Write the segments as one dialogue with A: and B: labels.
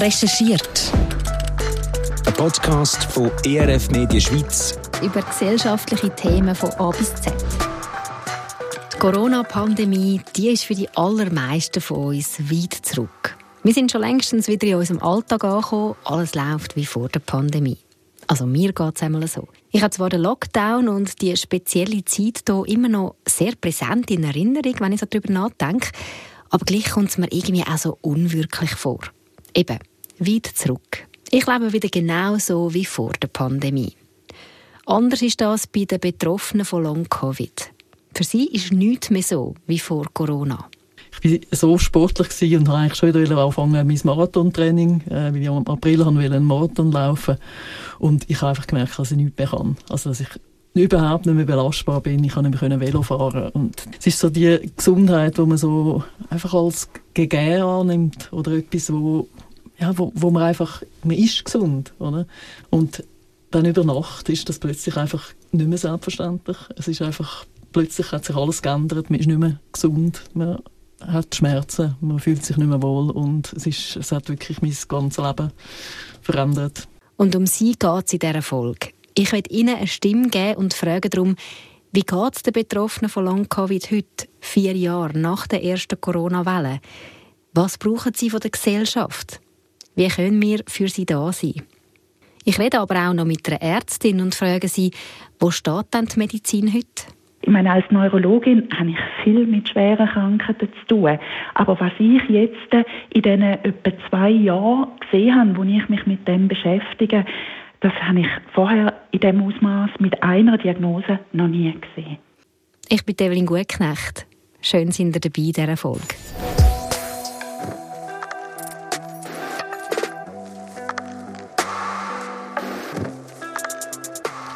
A: Recherchiert.
B: Ein Podcast von ERF Medien Schweiz.
A: Über gesellschaftliche Themen von A bis Z. Die Corona-Pandemie, die ist für die allermeisten von uns weit zurück. Wir sind schon längstens wieder in unserem Alltag angekommen. Alles läuft wie vor der Pandemie. Also mir geht es einmal so. Ich habe zwar den Lockdown und die spezielle Zeit hier immer noch sehr präsent in Erinnerung, wenn ich so darüber nachdenke, aber gleich kommt es mir irgendwie auch so unwirklich vor. Eben, weit zurück. Ich lebe wieder genauso wie vor der Pandemie. Anders ist das bei den Betroffenen von Long-Covid. Für sie ist nichts mehr so wie vor Corona.
C: Ich war so sportlich und wollte eigentlich schon wieder anfangen mein Marathontraining, äh, weil ich im April einen Marathon laufen Und ich habe einfach gemerkt, dass ich nichts mehr kann. Also, dass ich überhaupt nicht mehr belastbar bin. Ich kann nicht mehr Velo fahren. Und es ist so die Gesundheit, die man so einfach als gegeben annimmt oder etwas, wo, ja, wo, wo man einfach, man ist gesund, oder? Und dann über Nacht ist das plötzlich einfach nicht mehr selbstverständlich. Es ist einfach, plötzlich hat sich alles geändert, man ist nicht mehr gesund, man hat Schmerzen, man fühlt sich nicht mehr wohl und es, ist, es hat wirklich mein ganzes Leben verändert.
A: Und um sie geht es in dieser Folge. Ich möchte Ihnen eine Stimme geben und frage darum, wie geht es den Betroffenen von Long-Covid heute, vier Jahre nach der ersten Corona-Welle? Was brauchen sie von der Gesellschaft? Wie können wir für sie da sein? Ich rede aber auch noch mit einer Ärztin und frage sie, wo steht denn die Medizin heute?
D: Ich meine, als Neurologin habe ich viel mit schweren Krankheiten zu tun. Aber was ich jetzt in diesen etwa zwei Jahren gesehen habe, wo ich mich mit dem beschäftige, das habe ich vorher in diesem Ausmaß mit einer Diagnose noch nie gesehen.
A: Ich bin Evelyn Gutknecht. Schön sind ihr dabei in dieser Folge.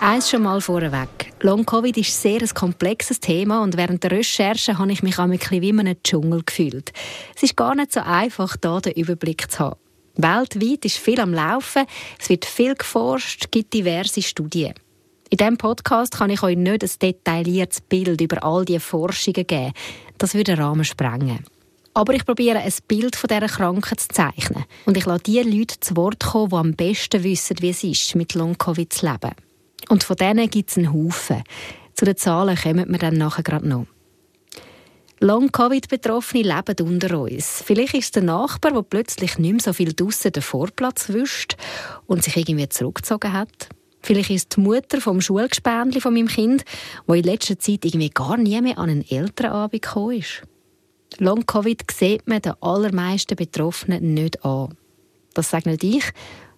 A: Eins schon mal vorweg. Long-Covid ist sehr ein komplexes Thema und während der Recherche habe ich mich auch ein bisschen wie in einem Dschungel gefühlt. Es ist gar nicht so einfach, da den Überblick zu haben. Weltweit ist viel am Laufen, es wird viel geforscht, gibt diverse Studien. In diesem Podcast kann ich euch nicht ein detailliertes Bild über all diese Forschungen geben. Das würde den Rahmen sprengen. Aber ich probiere ein Bild von dieser Krankheit zu zeichnen. Und ich lasse die Leute zu Wort kommen, die am besten wissen, wie es ist, mit Long-Covid zu leben. Und von denen gibt es einen Haufen. Zu den Zahlen kommen wir dann nachher gerade noch. Long-Covid-Betroffene leben unter uns. Vielleicht ist es der Nachbar, der plötzlich nicht mehr so viel draussen den Vorplatz wischt und sich irgendwie zurückgezogen hat. Vielleicht ist es die Mutter vom Schulgespendli von meinem Kind, wo in letzter Zeit irgendwie gar nie mehr an einen Elternabend gekommen ist. Long-Covid sieht man den allermeisten Betroffenen nicht an. Das sage nicht ich,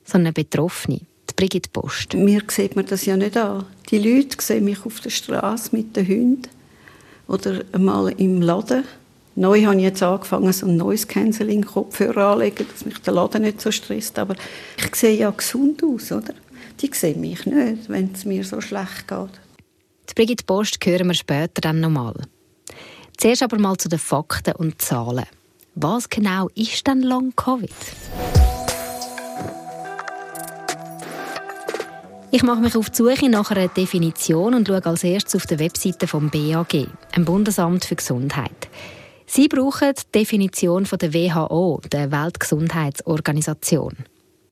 A: sondern Betroffene. Die Brigitte Post.
E: Mir sieht man das ja nicht an. Die Leute sehen mich auf der Straße mit den Hunden oder mal im Laden. Neu habe ich jetzt angefangen, so ein neues Canceling-Kopfhörer anzulegen, dass mich der Laden nicht so stresst. Aber ich sehe ja gesund aus, oder? Die sehen mich nicht, wenn es mir so schlecht geht.
A: Die Brigitte Post hören wir später dann nochmal. Zuerst aber mal zu den Fakten und Zahlen. Was genau ist denn Long-Covid? Ich mache mich auf die Suche nach einer Definition und schaue als erstes auf der Webseite vom BAG, dem Bundesamt für Gesundheit. Sie brauchen die Definition von der WHO, der Weltgesundheitsorganisation.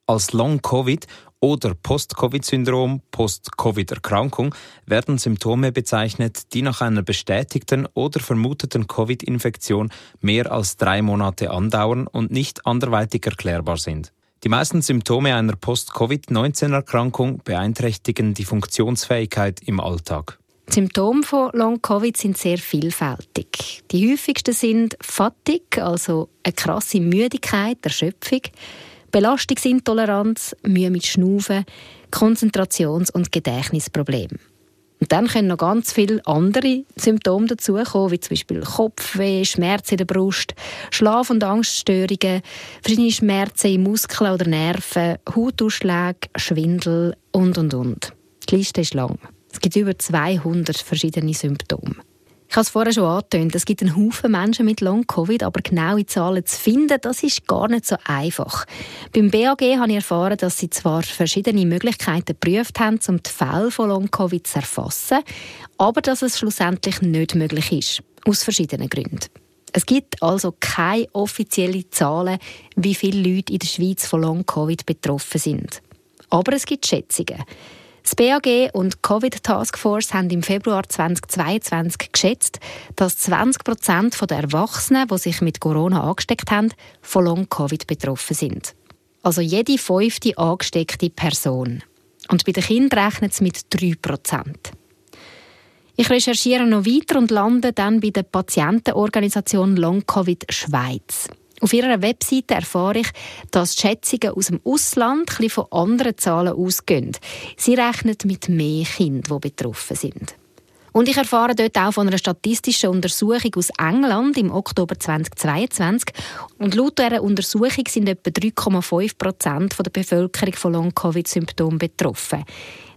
B: Als Long-Covid oder Post-Covid-Syndrom, Post-Covid-Erkrankung werden Symptome bezeichnet, die nach einer bestätigten oder vermuteten Covid-Infektion mehr als drei Monate andauern und nicht anderweitig erklärbar sind. Die meisten Symptome einer Post-Covid-19-Erkrankung beeinträchtigen die Funktionsfähigkeit im Alltag.
A: Die Symptome von Long-Covid sind sehr vielfältig. Die häufigsten sind Fatigue, also eine krasse Müdigkeit, Erschöpfung, Belastungsintoleranz, Mühe mit Schnaufen, Konzentrations- und Gedächtnisprobleme. Und dann können noch ganz viele andere Symptome dazukommen, wie zum Beispiel Kopfweh, Schmerzen in der Brust, Schlaf- und Angststörungen, verschiedene Schmerzen in Muskeln oder Nerven, Hautausschläge, Schwindel und, und, und. Die Liste ist lang. Es gibt über 200 verschiedene Symptome. Ich habe es vorher schon angetönt, es gibt einen Haufen Menschen mit Long-Covid, aber genaue Zahlen zu finden, das ist gar nicht so einfach. Beim BAG habe ich erfahren, dass sie zwar verschiedene Möglichkeiten geprüft haben, um die Fälle von Long-Covid zu erfassen, aber dass es schlussendlich nicht möglich ist. Aus verschiedenen Gründen. Es gibt also keine offiziellen Zahlen, wie viele Leute in der Schweiz von Long-Covid betroffen sind. Aber es gibt Schätzungen. Das BAG und die Covid Taskforce haben im Februar 2022 geschätzt, dass 20 Prozent der Erwachsenen, die sich mit Corona angesteckt haben, von Long-Covid betroffen sind. Also jede fünfte angesteckte Person. Und bei den Kindern rechnet es mit 3 Prozent. Ich recherchiere noch weiter und lande dann bei der Patientenorganisation Long Covid Schweiz. Auf ihrer Webseite erfahre ich, dass die Schätzungen aus dem Ausland ein von anderen Zahlen ausgehen. Sie rechnen mit mehr Kindern, die betroffen sind. Und ich erfahre dort auch von einer statistischen Untersuchung aus England im Oktober 2022. Und laut dieser Untersuchung sind etwa 3,5 Prozent der Bevölkerung von Long-Covid-Symptomen betroffen.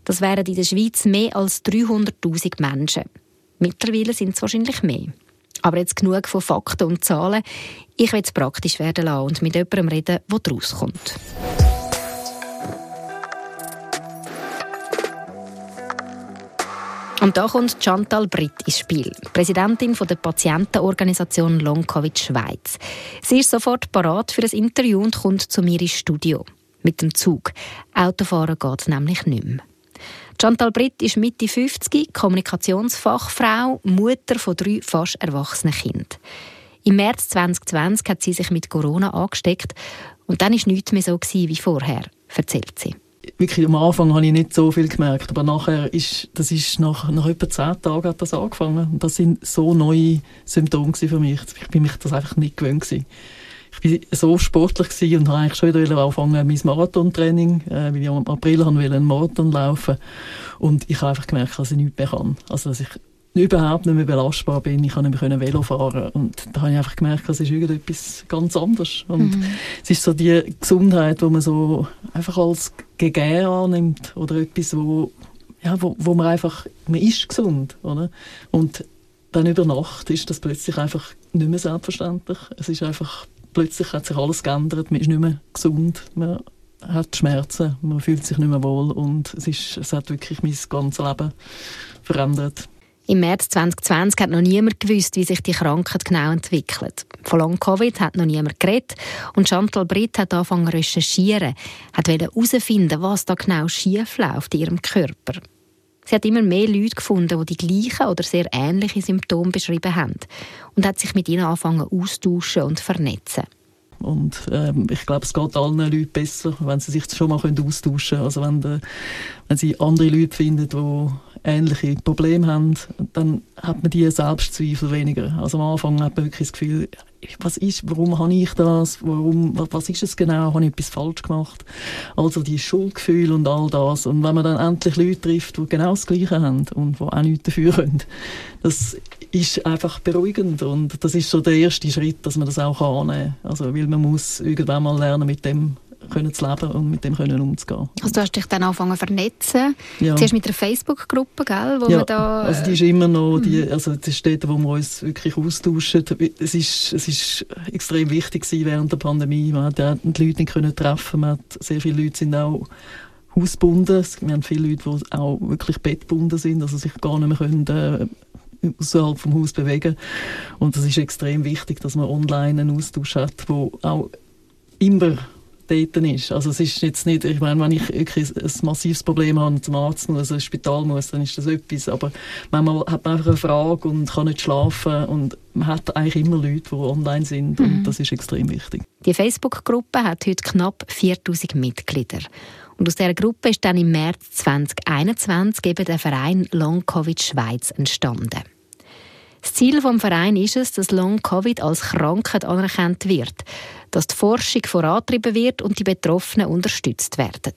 A: Das wären in der Schweiz mehr als 300.000 Menschen. Mittlerweile sind es wahrscheinlich mehr. Aber jetzt genug von Fakten und Zahlen. Ich will es praktisch werden lassen und mit jemandem reden, der daraus kommt. Und da kommt Chantal Britt ins Spiel, Präsidentin der Patientenorganisation Long Covid Schweiz. Sie ist sofort parat für das Interview und kommt zu mir ins Studio. Mit dem Zug. Autofahren geht nämlich nicht mehr. Chantal Britt ist Mitte 50, Kommunikationsfachfrau, Mutter von drei fast erwachsenen Kindern. Im März 2020 hat sie sich mit Corona angesteckt und dann war nichts mehr so wie vorher, erzählt sie.
C: Wirklich am Anfang habe ich nicht so viel gemerkt, aber nachher ist, das ist nach, nach etwa zehn Tagen hat das angefangen. Und das sind so neue Symptome für mich. Ich bin mich das einfach nicht gewöhnt gewesen ich war so sportlich gewesen und habe eigentlich schon wieder angefangen mein Marathontraining, äh, weil ich im April einen Marathon laufen und ich habe einfach gemerkt, dass ich nichts mehr kann. Also, dass ich überhaupt nicht mehr belastbar bin. Ich kann nicht mehr Velo fahren und da habe ich einfach gemerkt, das ist irgendetwas ganz anderes. Und mhm. es ist so die Gesundheit, wo man so einfach als gegeben annimmt oder etwas, wo, ja, wo, wo man einfach, man ist gesund, oder? Und dann über Nacht ist das plötzlich einfach nicht mehr selbstverständlich. Es ist einfach plötzlich hat sich alles geändert, man ist nicht mehr gesund, man hat Schmerzen, man fühlt sich nicht mehr wohl und es, ist, es hat wirklich mein ganzes Leben verändert.
A: Im März 2020 hat noch niemand gewusst, wie sich die Krankheit genau entwickelt. Von Long-Covid hat noch niemand geredet und Chantal Britt hat angefangen zu recherchieren, hat herausfinden, was da genau schief läuft in ihrem Körper. Sie hat immer mehr Leute gefunden, die die gleichen oder sehr ähnliche Symptome beschrieben haben und hat sich mit ihnen angefangen austauschen und vernetzen.
C: Und ähm, ich glaube, es geht allen Leuten besser, wenn sie sich schon mal austauschen können. Also wenn, de, wenn sie andere Leute finden, die ähnliche Probleme haben, dann hat man die Selbstzweifel weniger. Also am Anfang hat man wirklich das Gefühl, was ist, warum habe ich das, warum, was ist es genau, habe ich etwas falsch gemacht? Also die Schuldgefühle und all das. Und wenn man dann endlich Leute trifft, die genau das Gleiche haben und die auch nichts dafür können, das ist einfach beruhigend und das ist so der erste Schritt, dass man das auch annehmen kann. Also, weil man muss irgendwann mal lernen, mit dem können zu leben und mit dem können umzugehen.
A: Also du hast dich dann angefangen zu vernetzen. Ja. Zuerst mit einer Facebook-Gruppe, gell, wo
C: ja,
A: da...
C: also die ist immer noch, die, mhm. also das ist dort, wo wir uns wirklich austauschen. Es ist, es ist extrem wichtig gewesen während der Pandemie. Man hat die Leute nicht können treffen. Man hat, sehr viele Leute sind auch hausgebunden. Wir haben viele Leute, die auch wirklich bettgebunden sind, also sich gar nicht mehr können, äh, außerhalb vom Haus bewegen. Und es ist extrem wichtig, dass man online einen Austausch hat, wo auch immer dort ist. Also es ist jetzt nicht, ich meine, wenn ich wirklich ein massives Problem habe und zum Arzt muss, ins Spital muss, dann ist das etwas. Aber manchmal hat man einfach eine Frage und kann nicht schlafen und man hat eigentlich immer Leute, die online sind und mhm. das ist extrem wichtig.
A: Die Facebook-Gruppe hat heute knapp 4000 Mitglieder. Und aus dieser Gruppe ist dann im März 2021 eben der Verein Long Covid Schweiz entstanden. Das Ziel des Vereins ist es, dass Long Covid als Krankheit anerkannt wird dass die Forschung vorangetrieben wird und die Betroffenen unterstützt werden.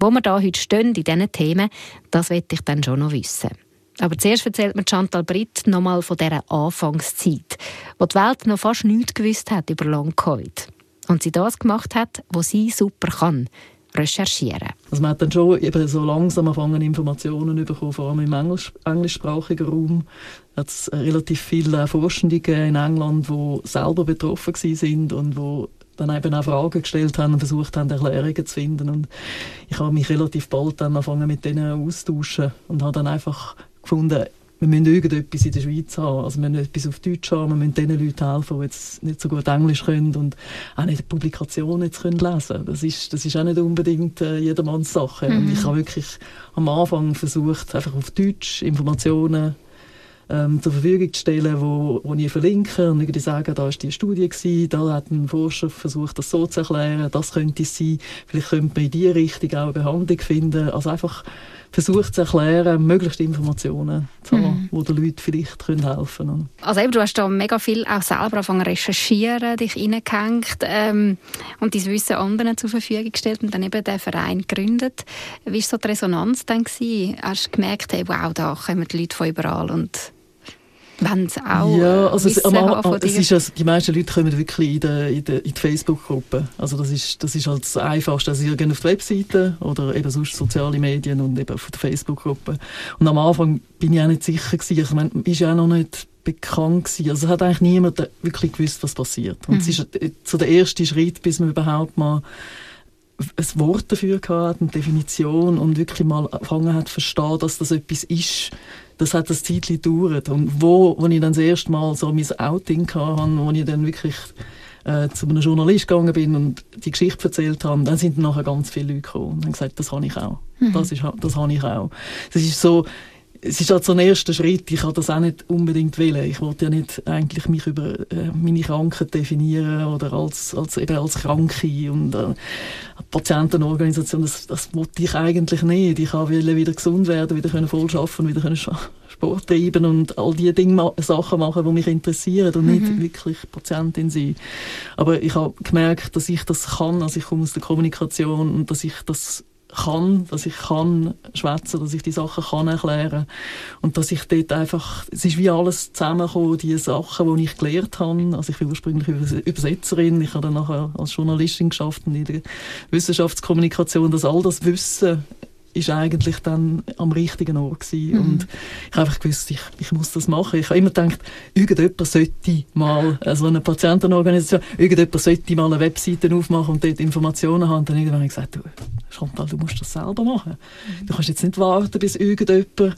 A: Wo wir da heute stehen in diesen Themen, das möchte ich dann schon noch wissen. Aber zuerst erzählt mir Chantal Britt noch mal von dieser Anfangszeit, wo die Welt noch fast nichts gewusst hat über Long-Covid. Und sie das gemacht hat, was sie super kann, recherchieren.
C: Also man hat dann schon eben so langsam angefangen, Informationen bekommen, vor allem im Englisch, englischsprachigen Raum. hat es relativ viele Forschende in England, die selber betroffen sind und wo dann eben auch Fragen gestellt haben und versucht haben, Erklärungen zu finden. Und ich habe mich relativ bald dann angefangen mit denen austauschen und habe dann einfach gefunden, wir müssen irgendetwas in der Schweiz haben. Also wir müssen etwas auf Deutsch haben, wir müssen den Leuten helfen, die jetzt nicht so gut Englisch können und auch nicht die Publikationen jetzt können lesen Das ist, das ist auch nicht unbedingt äh, jedermanns Sache. Mhm. Und ich habe wirklich am Anfang versucht, einfach auf Deutsch Informationen ähm, zur Verfügung zu stellen, wo, wo ich verlinke und irgendwie sagen, da ist die Studie gewesen, da hat ein Forscher versucht, das so zu erklären, das könnte es sein, vielleicht könnte man in diese Richtung auch eine Behandlung finden. Also einfach versucht zu erklären, möglichst Informationen zu haben, mhm. die den Leuten vielleicht können helfen können.
A: Also eben, du hast da mega viel auch selber angefangen recherchieren, dich reingehängt ähm, und dein Wissen anderen zur Verfügung gestellt und dann eben den Verein gegründet. Wie war so die Resonanz dann? Gewesen? Hast du gemerkt, hey, wow, da kommen die Leute von überall und wenn es auch
C: ja, also es, am, am, es ist also, die meisten Leute kommen wirklich in die, in die, in die Facebook-Gruppe. Also das ist, das ist halt das Einfachste. Also sie gehen auf die Webseite oder eben sonst soziale Medien und eben auf die Facebook-Gruppe. Und am Anfang bin ich auch nicht sicher gewesen. Ich meine, ist ja auch noch nicht bekannt gewesen. Also es hat eigentlich niemand wirklich gewusst, was passiert. Und mhm. es ist so der erste Schritt, bis man überhaupt mal ein Wort dafür gehabt, eine Definition und wirklich mal angefangen hat zu verstehen, dass das etwas ist, das hat das Zeit gedauert. Und wo, wo ich dann das erste Mal so mein Outing hatte, wo ich dann wirklich äh, zu einem Journalist gegangen bin und die Geschichte erzählt habe, dann sind dann nachher ganz viele Leute gekommen und haben gesagt, das habe ich auch. Mhm. Das, ist, das habe ich auch. Das ist so, es ist halt so ein erster Schritt. Ich habe das auch nicht unbedingt wählen. Ich wollte ja nicht eigentlich mich über äh, meine Krankheit definieren oder als, als, eben als Kranke und äh, Patientenorganisation. Das, das wollte ich eigentlich nicht. Ich wollte wieder gesund werden, wieder können voll arbeiten, wieder können Sport treiben und all die Dinge, Sachen machen, die mich interessieren und mhm. nicht wirklich Patientin sein. Aber ich habe gemerkt, dass ich das kann. Also ich komme aus der Kommunikation und dass ich das kann, dass ich kann schwätzen, dass ich die Sachen kann erklären. Und dass ich dort einfach, es ist wie alles zusammengekommen, die Sachen, die ich gelernt habe, also ich bin ursprünglich Übersetzerin, ich habe dann nachher als Journalistin geschafft in der Wissenschaftskommunikation, dass all das Wissen ist eigentlich dann am richtigen Ort gewesen. Mhm. Und ich habe einfach gewusst, ich, ich muss das machen. Ich habe immer gedacht, irgendjemand sollte mal, also eine Patientenorganisation, irgendjemand sollte mal eine Webseite aufmachen und dort Informationen haben. Und dann irgendwann habe ich gesagt, du, Chantal, du musst das selber machen. Mhm. Du kannst jetzt nicht warten, bis irgendjemand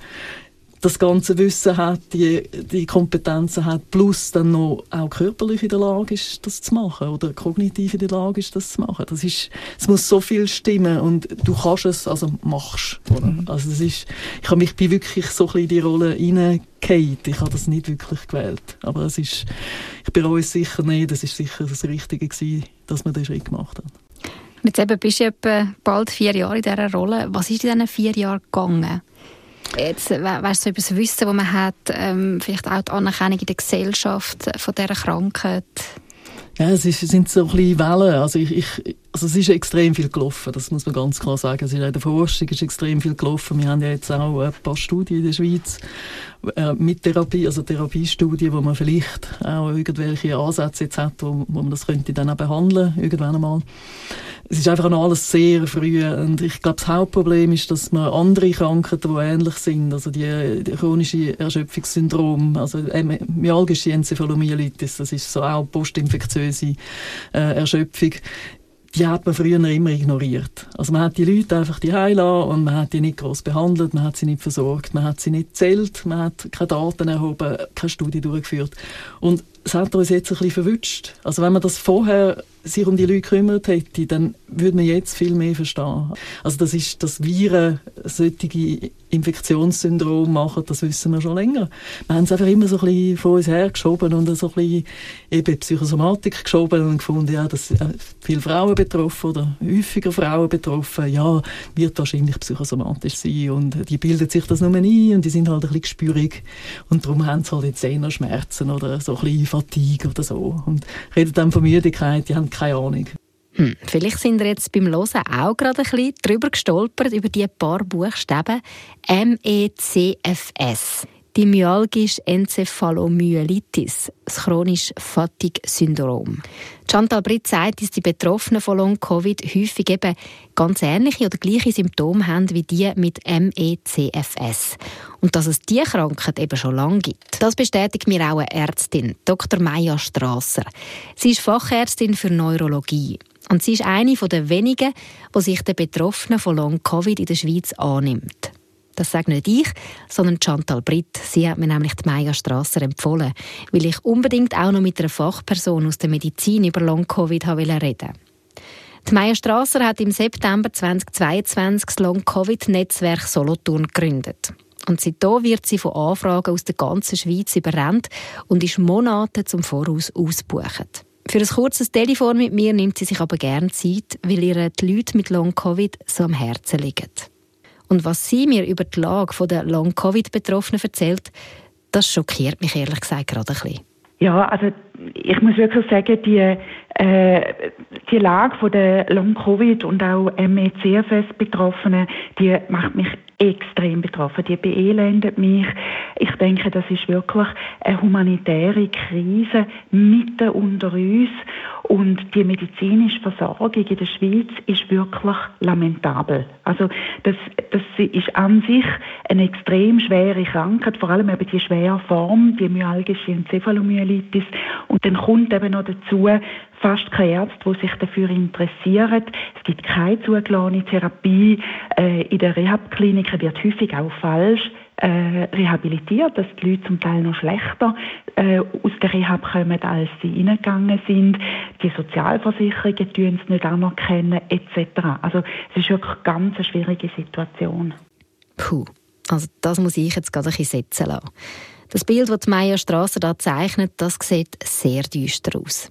C: das ganze Wissen hat, die, die Kompetenzen hat, plus dann noch auch körperlich in der Lage ist, das zu machen oder kognitiv in der Lage ist, das zu machen. Das ist, es muss so viel stimmen und du kannst es, also machst. Oder? Mhm. Also das ist, ich habe mich wirklich so ein bisschen in die Rolle hineingefallen. Ich habe das nicht wirklich gewählt, aber es ist, ich bereue es sicher nicht. Das ist sicher das Richtige gewesen, dass man den Schritt gemacht hat.
A: Jetzt eben bist du etwa bald vier Jahre in dieser Rolle. Was ist in diesen vier Jahren gegangen? Jetzt, weißt so über das Wissen, das man hat, ähm, vielleicht auch die Anerkennung in der Gesellschaft von dieser Krankheit?
C: Ja, es ist, sind so ein bisschen Wellen. Also, ich, ich, also es ist extrem viel gelaufen, das muss man ganz klar sagen. Es ist in der Forschung ist extrem viel gelaufen. Wir haben ja jetzt auch ein paar Studien in der Schweiz äh, mit Therapie, also Therapiestudien, wo man vielleicht auch irgendwelche Ansätze jetzt hat, wo, wo man das könnte dann auch behandeln, irgendwann einmal es ist einfach noch alles sehr früh und ich glaube, das Hauptproblem ist, dass man andere Krankheiten, die ähnlich sind, also die, die chronische Erschöpfungssyndrom, also myalgische Enzephalomyelitis, das ist so auch postinfektiöse äh, Erschöpfung, die hat man früher immer ignoriert. Also man hat die Leute einfach die heilassen und man hat die nicht groß behandelt, man hat sie nicht versorgt, man hat sie nicht zählt, man hat keine Daten erhoben, keine Studie durchgeführt. Und es hat uns jetzt ein bisschen verwünscht. Also wenn man das vorher sich um die Leute gekümmert hätte, dann würde man jetzt viel mehr verstehen. Also das ist, dass Viren solche Infektionssyndrom machen, das wissen wir schon länger. Wir haben es einfach immer so ein bisschen vor uns hergeschoben und so ein bisschen eben Psychosomatik geschoben und gefunden, ja, dass viele Frauen betroffen oder häufiger Frauen betroffen, ja, wird wahrscheinlich psychosomatisch sein und die bilden sich das nur ein und die sind halt ein bisschen gespürig und darum haben sie halt jetzt eher Schmerzen oder so ein bisschen Fatigue oder so und reden dann von Müdigkeit, die haben keine Ahnung.
A: Hm, vielleicht sind wir jetzt beim Hören auch gerade ein bisschen drüber gestolpert, über die paar Buchstaben MECFS. Die myalgische Enzephalomyelitis, das chronische Fatigue-Syndrom. Chantal Britt sagt, dass die Betroffenen von Long-Covid häufig eben ganz ähnliche oder gleiche Symptome haben wie die mit MECFS. Und dass es diese Krankheit eben schon lange gibt. Das bestätigt mir auch eine Ärztin, Dr. Maya Strasser. Sie ist Fachärztin für Neurologie. Und sie ist eine der wenigen, die sich den Betroffenen von Long-Covid in der Schweiz annimmt. Das sage nicht ich, sondern Chantal Britt. Sie hat mir nämlich die Maya Strasser empfohlen, weil ich unbedingt auch noch mit einer Fachperson aus der Medizin über Long-Covid reden wollte. Die Maya Strasser hat im September 2022 das Long-Covid-Netzwerk Solothurn gegründet. Und seitdem wird sie von Anfragen aus der ganzen Schweiz überrannt und ist Monate zum Voraus ausgebucht. Für ein kurzes Telefon mit mir nimmt sie sich aber gerne Zeit, weil ihr die Leute mit Long-Covid so am Herzen liegen. Und was sie mir über die Lage der Long-Covid-Betroffenen erzählt, das schockiert mich ehrlich gesagt gerade ein bisschen.
D: Ja, also ich muss wirklich sagen, die, äh, die Lage von der Long-Covid und auch MECFS-Betroffenen, die macht mich extrem betroffen. Die beelendet mich. Ich denke, das ist wirklich eine humanitäre Krise mitten unter uns. Und die medizinische Versorgung in der Schweiz ist wirklich lamentabel. Also das, das ist an sich eine extrem schwere Krankheit, vor allem eben die schwere Form, die myalgische Enzephalomyelitis. Und dann kommt eben noch dazu, fast keine Ärzte, die sich dafür interessieren. Es gibt keine zugelassene Therapie. Äh, in den Rehabkliniken wird häufig auch falsch äh, rehabilitiert, dass die Leute zum Teil noch schlechter äh, aus der Rehab kommen, als sie reingegangen sind. Die Sozialversicherungen tun es nicht anerkennen, etc. Also es ist wirklich eine ganz schwierige Situation.
A: Puh, also das muss ich jetzt gerade ein bisschen setzen lassen. Das Bild, das Maya Strasser da zeichnet, das sieht sehr düster aus.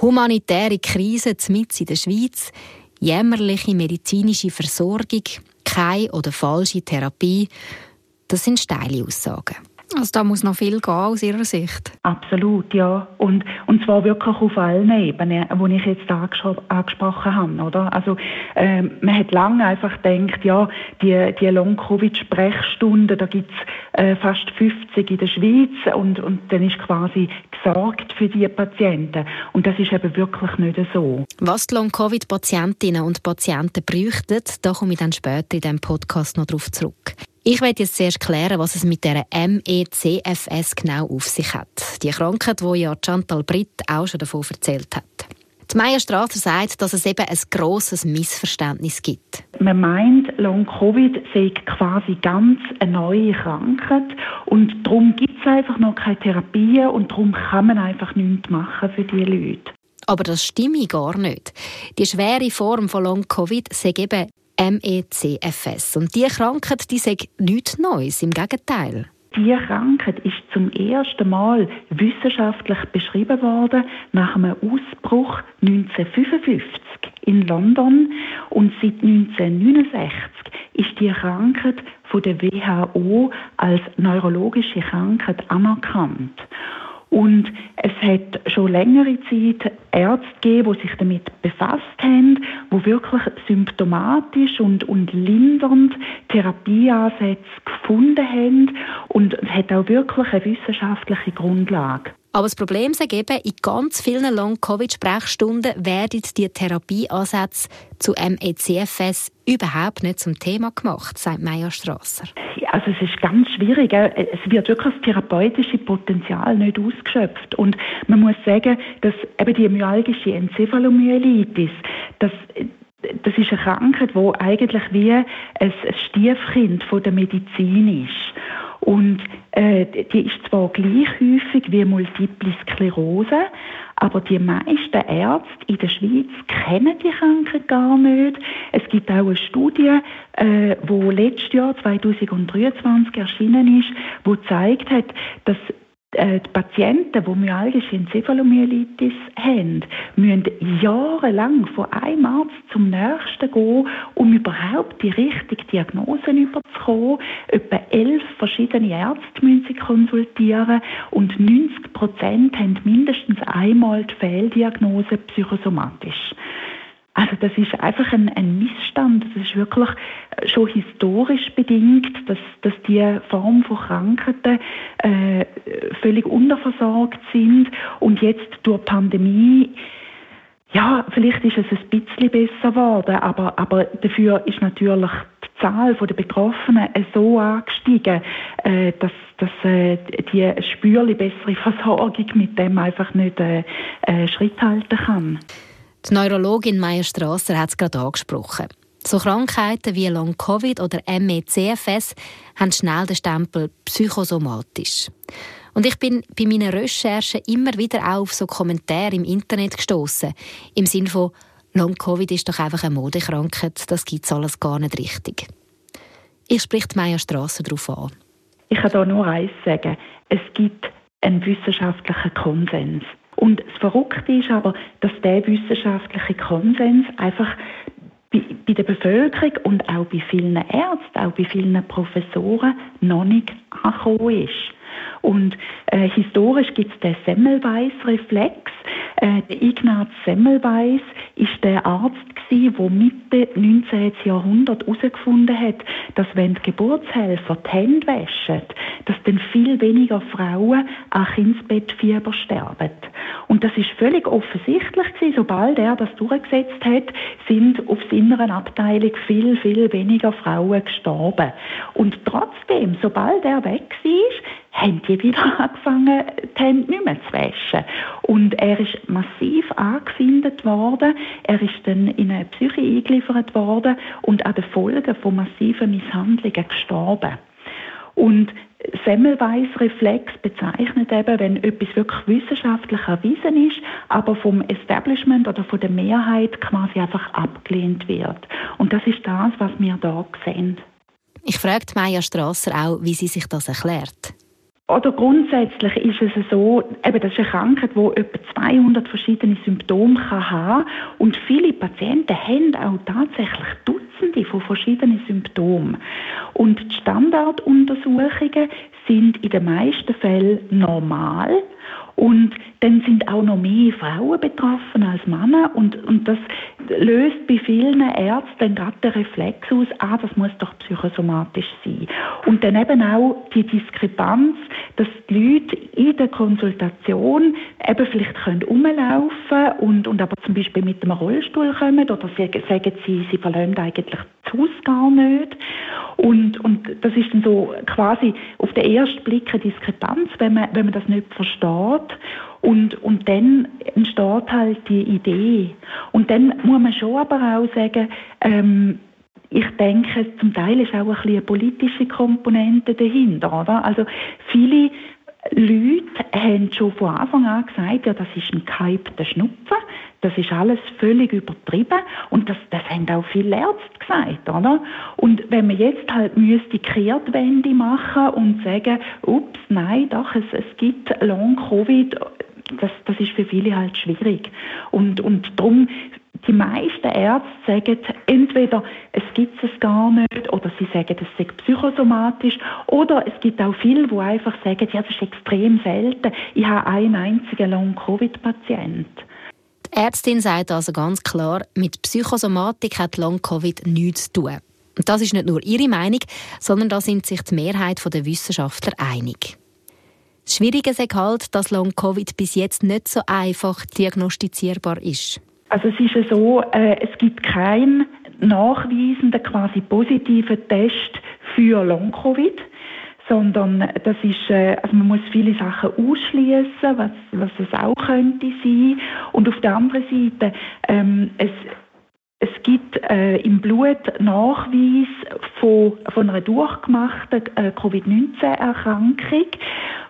A: Humanitäre Krise mitten in der Schweiz, jämmerliche medizinische Versorgung, keine oder falsche Therapie, das sind steile Aussagen.
F: Also da muss noch viel gehen aus Ihrer Sicht.
D: Absolut, ja. Und, und zwar wirklich auf allen Ebenen, die ich jetzt angesprochen habe. Oder? Also, äh, man hat lange einfach gedacht, ja, die, die Long-Covid-Sprechstunden, da gibt es äh, fast 50 in der Schweiz und, und dann ist quasi gesorgt für die Patienten. Und das ist eben wirklich nicht so.
A: Was die Long-Covid-Patientinnen und Patienten bräuchten, da komme ich dann später in diesem Podcast noch darauf zurück. Ich werde jetzt zuerst klären, was es mit der MECFS genau auf sich hat. Die Krankheit, wo ja Chantal Britt auch schon davon erzählt hat. Die Strasser sagt, dass es eben ein grosses Missverständnis gibt.
D: Man meint, Long-Covid sei quasi ganz eine neue Krankheit und darum gibt es einfach noch keine Therapie und darum kann man einfach nichts machen für die Leute.
A: Aber das stimmt gar nicht. Die schwere Form von Long-Covid sei eben MECFS. Und diese Krankheit, die sagt nichts Neues, im Gegenteil.
D: Die Krankheit ist zum ersten Mal wissenschaftlich beschrieben worden nach einem Ausbruch 1955 in London und seit 1969 ist die Krankheit von der WHO als neurologische Krankheit anerkannt. Und es hat schon längere Zeit Ärzte gegeben, die sich damit befasst haben, die wirklich symptomatisch und, und lindernd Therapieansätze gefunden haben. Und es hat auch wirklich eine wissenschaftliche Grundlage.
A: Aber das Problem ist eben, in ganz vielen Long-Covid-Sprechstunden werden die Therapieansätze zu MECFS überhaupt nicht zum Thema gemacht, sagt Maya Strasser.
D: Also es ist ganz schwierig. Es wird wirklich das therapeutische Potenzial nicht ausgeschöpft. Und man muss sagen, dass eben die myalgische Enzephalomyelitis, das das ist eine Krankheit, die eigentlich wie ein Stiefkind von der Medizin ist. Und äh, die ist zwar gleich häufig wie Multiple Sklerose, aber die meisten Ärzte in der Schweiz kennen die Krankheit gar nicht. Es gibt auch eine Studie, äh, wo letztes Jahr 2023 erschienen ist, wo zeigt hat, dass die Patienten, die myalgische Enzephalomyelitis haben, müssen jahrelang von einem Arzt zum nächsten gehen, um überhaupt die richtige Diagnose überzukommen. Etwa elf verschiedene Ärzte müssen sie konsultieren und 90 Prozent haben mindestens einmal die Fehldiagnose psychosomatisch. Also das ist einfach ein, ein, Missstand. Das ist wirklich äh, schon historisch bedingt, dass, dass die Form von Krankheiten äh, völlig unterversorgt sind und jetzt durch die Pandemie ja, vielleicht ist es ein bisschen besser geworden, aber, aber dafür ist natürlich die Zahl der Betroffenen so angestiegen, äh, dass, dass äh, die spürlich bessere Versorgung mit dem einfach nicht äh, äh Schritt halten kann.
A: Die Neurologin Meier Strasser hat es gerade angesprochen. So Krankheiten wie Long-Covid oder ME-CFS haben schnell den Stempel psychosomatisch. Und ich bin bei meinen Recherchen immer wieder auch auf so Kommentare im Internet gestoßen, im Sinne von Long-Covid ist doch einfach eine Modekrankheit, das gibt es alles gar nicht richtig. Ich spricht Maya Strasser darauf an.
D: Ich kann hier nur eins sagen. Es gibt einen wissenschaftlichen Konsens. Und das Verrückte ist aber, dass der wissenschaftliche Konsens einfach bei, bei der Bevölkerung und auch bei vielen Ärzten, auch bei vielen Professoren noch nicht angekommen ist. Und äh, historisch gibt es den Semmelweis-Reflex. Äh, Ignaz Semmelweis ist der Arzt der Mitte 19. Jahrhundert herausgefunden hat, dass wenn die Geburtshelfer die Hände waschen, dass dann viel weniger Frauen an Kindsbettfieber sterben. Und das ist völlig offensichtlich gewesen. Sobald er das durchgesetzt hat, sind auf seiner Abteilung viel, viel weniger Frauen gestorben. Und trotzdem, sobald er weg war, haben die wieder angefangen, die Hände nicht mehr zu waschen. Und er ist massiv angefindet worden. Er ist dann in eine Psyche eingeliefert worden und an den Folgen von massiven Misshandlungen gestorben. Und Semmelweis-Reflex bezeichnet eben, wenn etwas wirklich wissenschaftlich erwiesen ist, aber vom Establishment oder von der Mehrheit quasi einfach abgelehnt wird. Und das ist das, was wir da sehen.
A: Ich fragte Maya Strasser auch, wie sie sich das erklärt.
D: Oder grundsätzlich ist es so, eben das ist eine Krankheit, die etwa 200 verschiedene Symptome kann haben und viele Patienten haben auch tatsächlich Dutzende von verschiedenen Symptomen. Und die Standarduntersuchungen sind in den meisten Fällen normal und dann sind auch noch mehr Frauen betroffen als Männer und, und das löst bei vielen Ärzten gerade den Reflex aus, ah, das muss doch psychosomatisch sein. Und dann eben auch die Diskrepanz, dass die Leute in der Konsultation eben vielleicht können rumlaufen und, und aber zum Beispiel mit dem Rollstuhl kommen oder sagen sie, sie verlassen eigentlich das Haus gar nicht. Und, und das ist dann so quasi auf den ersten Blick eine Diskrepanz, wenn man, wenn man das nicht versteht. Und, und dann entsteht halt die Idee. Und dann muss man schon aber auch sagen, ähm, ich denke, zum Teil ist auch ein bisschen eine politische Komponente dahinter. Oder? Also viele Leute haben schon von Anfang an gesagt, ja, das ist ein gehypter Schnupfen, das ist alles völlig übertrieben und das, das haben auch viele Ärzte gesagt, oder? Und wenn man jetzt halt müsste Kehrtwende machen und sagen, ups, nein, doch, es, es gibt Long-Covid, das, das ist für viele halt schwierig. Und, und darum die meisten Ärzte sagen entweder, es gibt es gar nicht, oder sie sagen, es sei psychosomatisch, oder es gibt auch viele, die einfach sagen, ja, das ist extrem selten. Ich habe einen einzigen Long-Covid-Patient.
A: Die Ärztin sagt also ganz klar, mit Psychosomatik hat Long-Covid nichts zu tun. Und das ist nicht nur ihre Meinung, sondern da sind sich die Mehrheit der Wissenschaftler einig. Das Schwierige ist halt, dass Long-Covid bis jetzt nicht so einfach diagnostizierbar ist.
D: Also es ist ja so, äh, es gibt keinen nachweisenden quasi positiven Test für Long-Covid sondern das ist, äh, also man muss viele Sachen ausschließen, was, was es auch könnte sein. Und auf der anderen Seite, ähm, es, es gibt äh, im Blut Nachweis von, von einer durchgemachten äh, Covid-19-Erkrankung,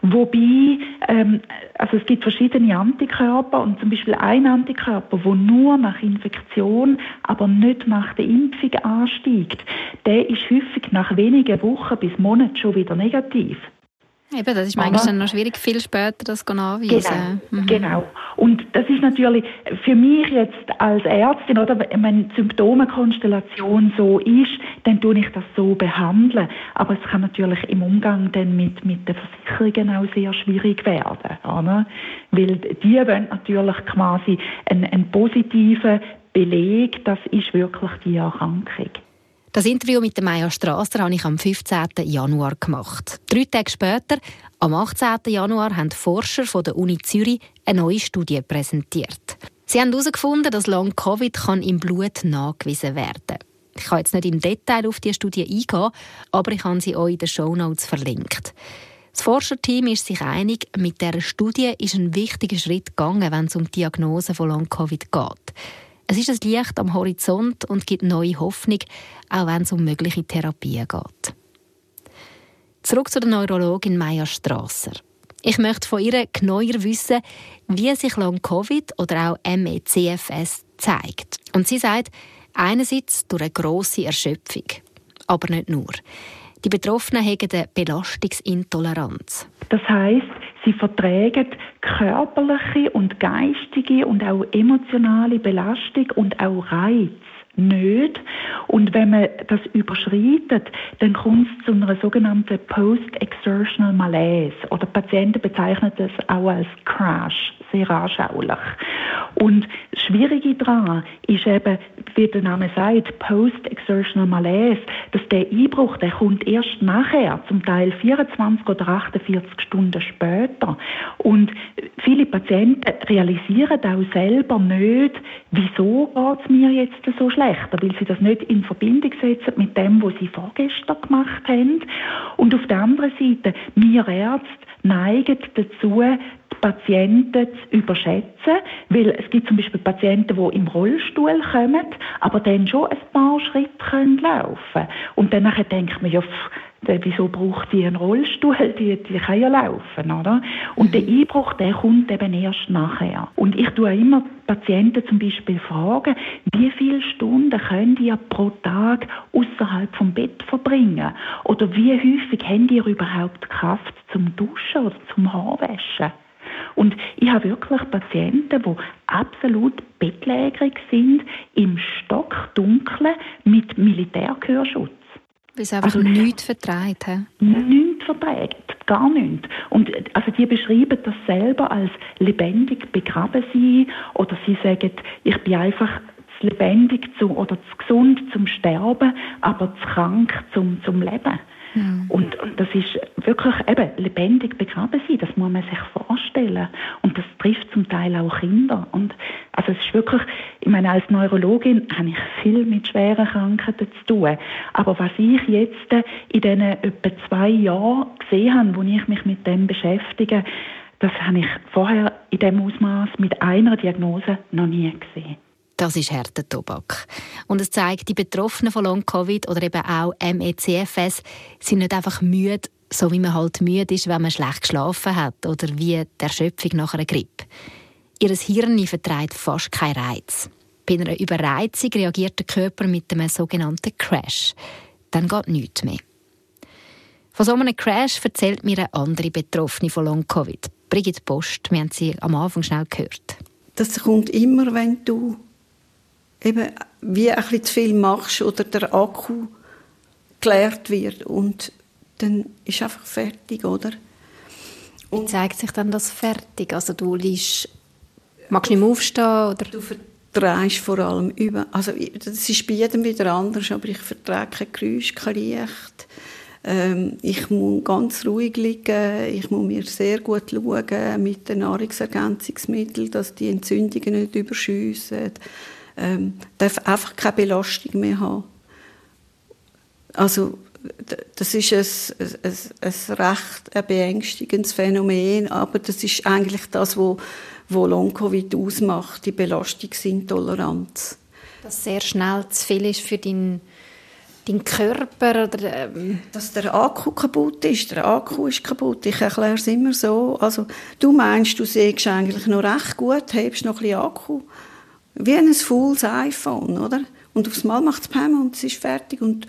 D: wobei ähm, also es gibt verschiedene Antikörper und zum Beispiel ein Antikörper, der nur nach Infektion, aber nicht nach der Impfung ansteigt, der ist häufig nach wenigen Wochen bis Monaten schon wieder negativ.
F: Eben, das ist manchmal dann noch schwierig, viel später das nachweisen.
D: Genau, mhm. genau. Und das ist natürlich für mich jetzt als Ärztin, oder wenn die Symptomekonstellation so ist, dann tue ich das so behandeln. Aber es kann natürlich im Umgang dann mit, mit den Versicherungen auch sehr schwierig werden. Oder? Weil die wollen natürlich quasi einen, einen positiven Beleg, das ist wirklich die Erkrankung.
A: Das Interview mit der Maya Strasser habe ich am 15. Januar gemacht. Drei Tage später, am 18. Januar, haben Forscher von der Uni Zürich eine neue Studie präsentiert. Sie haben herausgefunden, dass Long-Covid im Blut nachgewiesen werden kann. Ich kann jetzt nicht im Detail auf die Studie eingehen, aber ich habe sie euch in den Show Notes verlinkt. Das Forscherteam ist sich einig, mit dieser Studie ist ein wichtiger Schritt gegangen, wenn es um die Diagnose von Long-Covid geht. Es ist ein Licht am Horizont und gibt neue Hoffnung, auch wenn es um mögliche Therapien geht. Zurück zu der Neurologin Maya Strasser. Ich möchte von ihr genauer wissen, wie sich Long-Covid oder auch MECFS zeigt. Und sie sagt, einerseits durch eine grosse Erschöpfung, aber nicht nur. Die Betroffenen haben eine Belastungsintoleranz.
D: Das heißt, sie vertragen körperliche und geistige und auch emotionale Belastung und auch Reiz nicht. Und wenn man das überschreitet, dann kommt es zu einer sogenannten Post-Exertional Malaise. Oder Patienten bezeichnen das auch als Crash, sehr anschaulich. Und das Schwierige daran ist eben, wie der Name sagt, Post-Exertional Malaise, dass der Einbruch, der kommt erst nachher, zum Teil 24 oder 48 Stunden später. Und viele Patienten realisieren auch selber nicht, wieso geht es mir jetzt so schlechter, weil sie das nicht in Verbindung setzen mit dem, was sie vorgestern gemacht haben. Und auf der anderen Seite, wir Ärzte neigen dazu, Patienten zu überschätzen, weil es gibt zum Beispiel Patienten, die im Rollstuhl kommen, aber dann schon ein paar Schritte können laufen Und dann denkt man ja, wieso braucht die einen Rollstuhl? Die, die kann ja laufen, oder? Und der Einbruch, der kommt eben erst nachher. Und ich tue immer Patienten zum Beispiel fragen, wie viele Stunden können die pro Tag außerhalb vom Bett verbringen? Oder wie häufig haben die überhaupt Kraft zum Duschen oder zum Haarwaschen? Und ich habe wirklich Patienten, die absolut bettlägerig sind, im Stockdunklen mit Militärgehörschutz.
A: Weil sie einfach also, nichts vertreibt.
D: Nichts verträgt, gar nichts. Und also die beschreiben das selber als lebendig begraben sein oder sie sagen, ich bin einfach zu lebendig zu, oder zu gesund zum Sterben, aber zu krank zum, zum Leben. Mhm. Und, und das ist wirklich eben lebendig begraben sein, das muss man sich vorstellen. Und das trifft zum Teil auch Kinder. Und also es ist wirklich, ich meine, als Neurologin habe ich viel mit schweren Krankheiten zu tun. Aber was ich jetzt in diesen etwa zwei Jahren gesehen habe, wo ich mich mit dem beschäftige, das habe ich vorher in dem Ausmaß mit einer Diagnose noch nie gesehen.
A: Das ist harter Tobak. Und es zeigt, die Betroffenen von Long-Covid oder eben auch MECFS sind nicht einfach müde, so wie man halt müde ist, wenn man schlecht geschlafen hat oder wie die Erschöpfung nach einer Grippe. Ihr Hirn vertreibt fast keinen Reiz. Bei einer Überreizung reagiert der Körper mit einem sogenannten Crash. Dann geht nichts mehr. Von so einem Crash erzählt mir eine andere Betroffene von Long-Covid, Brigitte Post. Wir haben sie am Anfang schnell gehört.
E: Das kommt immer, wenn du eben wie ein bisschen zu viel machst oder der Akku geleert wird und dann ist einfach fertig, oder?
A: Und Wie zeigt sich dann das fertig? Also du liegst, magst nicht mehr aufstehen? Oder?
E: Du verträgst vor allem über, also das ist bei jedem wieder anders, aber ich vertrage kein Geräusch, kein Licht. Ähm, ich muss ganz ruhig liegen, ich muss mir sehr gut schauen mit den Nahrungsergänzungsmitteln, dass die Entzündungen nicht überschiessen ähm, darf einfach keine Belastung mehr haben. Also das ist ein, ein, ein recht ein beängstigendes Phänomen, aber das ist eigentlich das, was wo Long-Covid ausmacht, die Belastungsintoleranz.
A: Dass sehr schnell zu viel ist für deinen dein Körper? Oder,
E: ähm Dass der Akku kaputt ist. Der Akku ist kaputt. Ich erkläre es immer so. Also, du meinst, du siehst eigentlich noch recht gut, hebst noch ein bisschen Akku. Wie ein faules iPhone, oder? Und aufs Mal macht es Pam und es ist fertig. Und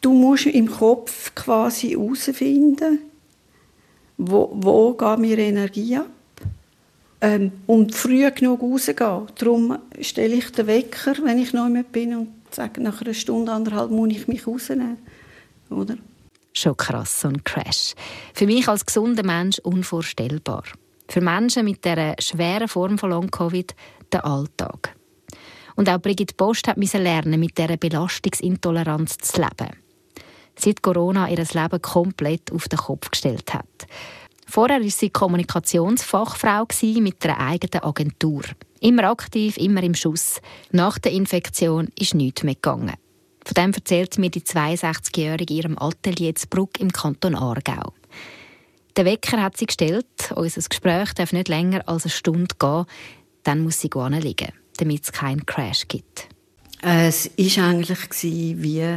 E: du musst im Kopf quasi herausfinden, wo, wo geht mir Energie ab? Ähm, und früh genug rausgehen. Darum stelle ich den Wecker, wenn ich neu mit bin und sage, nach einer Stunde, anderthalb muss ich mich rausnehmen. Oder?
A: Schon krass, so ein Crash. Für mich als gesunder Mensch unvorstellbar. Für Menschen mit dieser schweren Form von Long-Covid den Alltag. Und auch Brigitte Post hat lernen, mit dieser Belastungsintoleranz zu leben. Seit Corona ihr Leben komplett auf den Kopf gestellt hat. Vorher war sie Kommunikationsfachfrau mit einer eigenen Agentur. Immer aktiv, immer im Schuss. Nach der Infektion ist nichts mehr gegangen. Von dem erzählt mir die 62-Jährige in ihrem Atelier zu Bruck im Kanton Aargau. Der Wecker hat sie gestellt. Unser Gespräch darf nicht länger als eine Stunde gehen. Dann muss sie liegen. damit es keinen Crash gibt?
E: Es war eigentlich wie,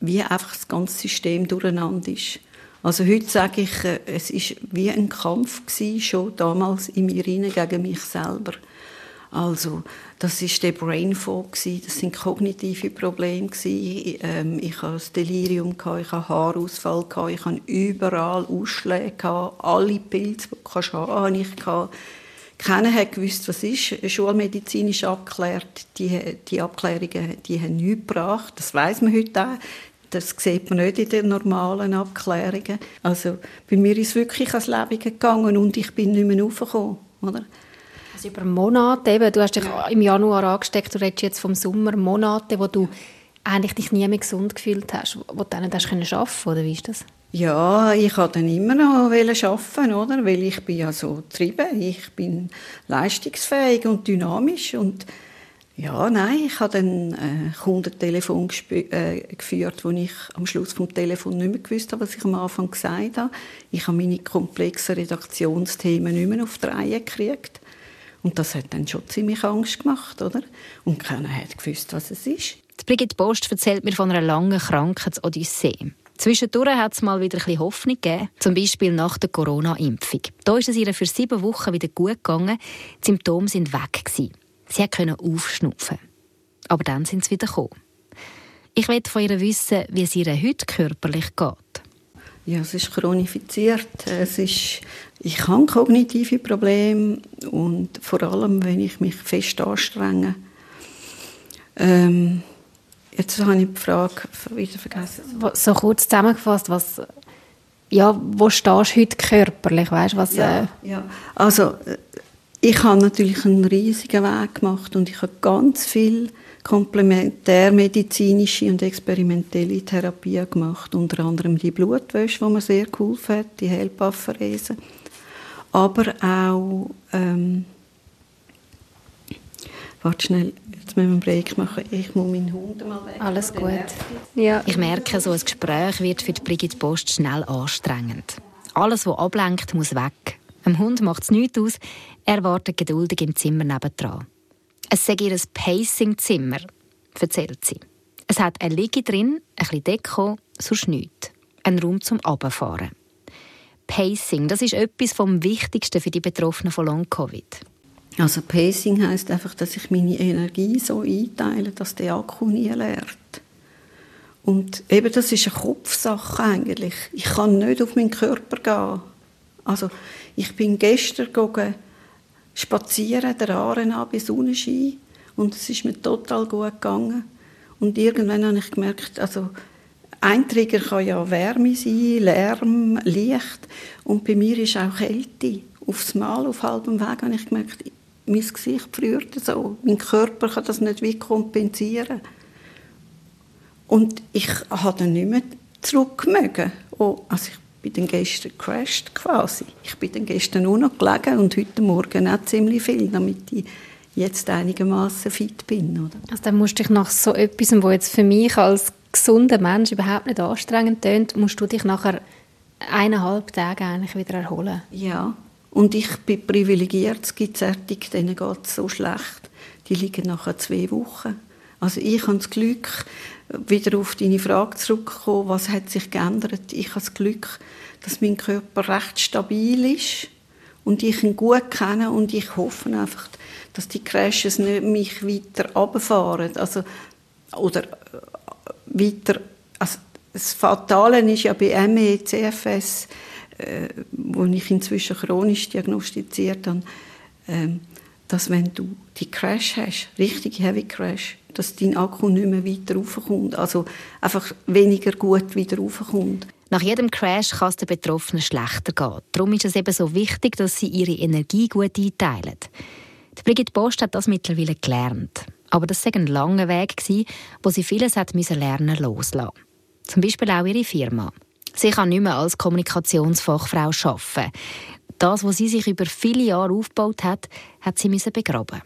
E: wie einfach das ganze System durcheinander ist. Also heute sage ich, äh, es ist wie ein Kampf gewesen, schon damals in mir rein gegen mich selber. Also das ist der Brain Fog das sind kognitive Probleme gewesen. Ähm, ich hatte das Delirium ich hatte Haarausfall ich hatte überall Ausschläge alle Pilze, die du haben, hatte ich. Keiner hat gewusst, was ist. Schulmedizinisch abgeklärt. Die, die Abklärungen, die haben nichts gebracht. Das weiß man heute auch. Das sieht man nicht in den normalen Abklärungen. Also bei mir ist es wirklich ans Leben gegangen und ich bin nicht mehr raufgekommen. Oder?
A: Also über Monate, eben, du hast dich ja. im Januar angesteckt, du redest jetzt vom Sommer, Monate, wo du eigentlich dich nie mehr gesund gefühlt hast, wo du dann nicht hast können arbeiten oder wie ist das?
E: Ja, ich wollte dann immer noch arbeiten, oder? Weil ich bin ja so getrieben, ich bin leistungsfähig und dynamisch und ja, nein, ich habe dann äh, Kundentelefon äh, geführt, wo ich am Schluss vom Telefon nicht mehr gewusst habe, was ich am Anfang gesagt habe. Ich habe meine komplexen Redaktionsthemen nicht mehr auf die Reihe gekriegt. Und das hat dann schon ziemlich Angst gemacht, oder? Und keiner hat gewusst, was es ist.
A: Die Brigitte Post erzählt mir von einer langen Krankheitsodyssee. Zwischendurch hat es mal wieder ein bisschen Hoffnung gegeben, zum Beispiel nach der Corona-Impfung. Da ist es ihr für sieben Wochen wieder gut gegangen, die Symptome sind weg. Gewesen. Sie konnte aufschnaufen. Aber dann sind sie wieder gekommen. Ich möchte von ihr wissen, wie es ihr heute körperlich geht.
E: Ja, es ist chronifiziert. Es ist, ich habe kognitive Probleme und vor allem, wenn ich mich fest anstrenge. Ähm, jetzt habe ich die Frage wieder vergessen.
A: So kurz zusammengefasst, was, ja, wo stehst du heute körperlich? Weißt, was,
E: ja, äh... ja, also äh, ich habe natürlich einen riesigen Weg gemacht und ich habe ganz viel komplementärmedizinische und experimentelle Therapien gemacht, unter anderem die Blutwäsche, die mir sehr geholfen hat, die Helpapherese, aber auch ähm, Warte schnell, jetzt müssen wir einen Break machen. Ich muss meinen Hund mal weg.
A: Alles gut. Ja. Ich merke, so ein Gespräch wird für die Brigitte Post schnell anstrengend. Alles, was ablenkt, muss weg. Dem Hund macht es nichts aus. Er wartet geduldig im Zimmer nebendran. Es sei ihr Pacing-Zimmer, erzählt sie. Es hat eine Liege drin, ein bisschen Deko, sonst nichts. Ein Raum zum Abfahren. Pacing, das ist etwas vom Wichtigsten für die Betroffenen von Long-Covid.
E: Also Pacing heißt einfach, dass ich meine Energie so einteile, dass der Akku nie leert. Und eben, das ist eine Kopfsache eigentlich. Ich kann nicht auf meinen Körper gehen. Also, ich bin gestern gegangen, spazieren, der Aaren an bei Sonnenschein und es ist mir total gut gegangen. Und irgendwann habe ich gemerkt, also ein Trigger kann ja Wärme sein, Lärm, Licht und bei mir ist auch Kälte. Aufs Mal, auf halbem Weg, habe ich gemerkt, mein Gesicht friert so. Mein Körper kann das nicht wie kompensieren. Und ich habe dann nicht mehr zurückgemogen. Oh, also ich bin dann gestern gecrashed quasi. Ich bin dann gestern nur noch gelegen und heute Morgen auch ziemlich viel, damit ich jetzt einigermaßen fit bin. Oder?
A: Also dann musst du dich nach so etwas, wo jetzt für mich als gesunder Mensch überhaupt nicht anstrengend tönt, musst du dich nachher eineinhalb Tage eigentlich wieder erholen.
E: Ja, und ich bin privilegiert, es gibt Zertig, denen geht es so schlecht. Die liegen nachher zwei Wochen. Also ich habe das Glück, wieder auf deine Frage zurückzukommen, was hat sich geändert. Ich habe das Glück, dass mein Körper recht stabil ist und ich ihn gut kenne und ich hoffe einfach, dass die Crashes nicht mich weiter runterfahren. Also, oder äh, weiter, also das Fatale ist ja bei ME, CFS, äh, wo ich inzwischen chronisch diagnostiziert habe, äh, dass wenn du die Crash hast, richtig Heavy Crash, dass dein Akku nicht mehr weiter raufkommt, also einfach weniger gut wieder raufkommt.
A: Nach jedem Crash kann es den Betroffenen schlechter gehen. Darum ist es eben so wichtig, dass sie ihre Energie gut einteilen. Die Brigitte Post hat das mittlerweile gelernt. Aber das war ein langer Weg, wo sie vieles hat lernen loslassen. Zum Beispiel auch ihre Firma. Sie kann nicht mehr als Kommunikationsfachfrau arbeiten. Das, was sie sich über viele Jahre aufgebaut hat, hat sie begraben.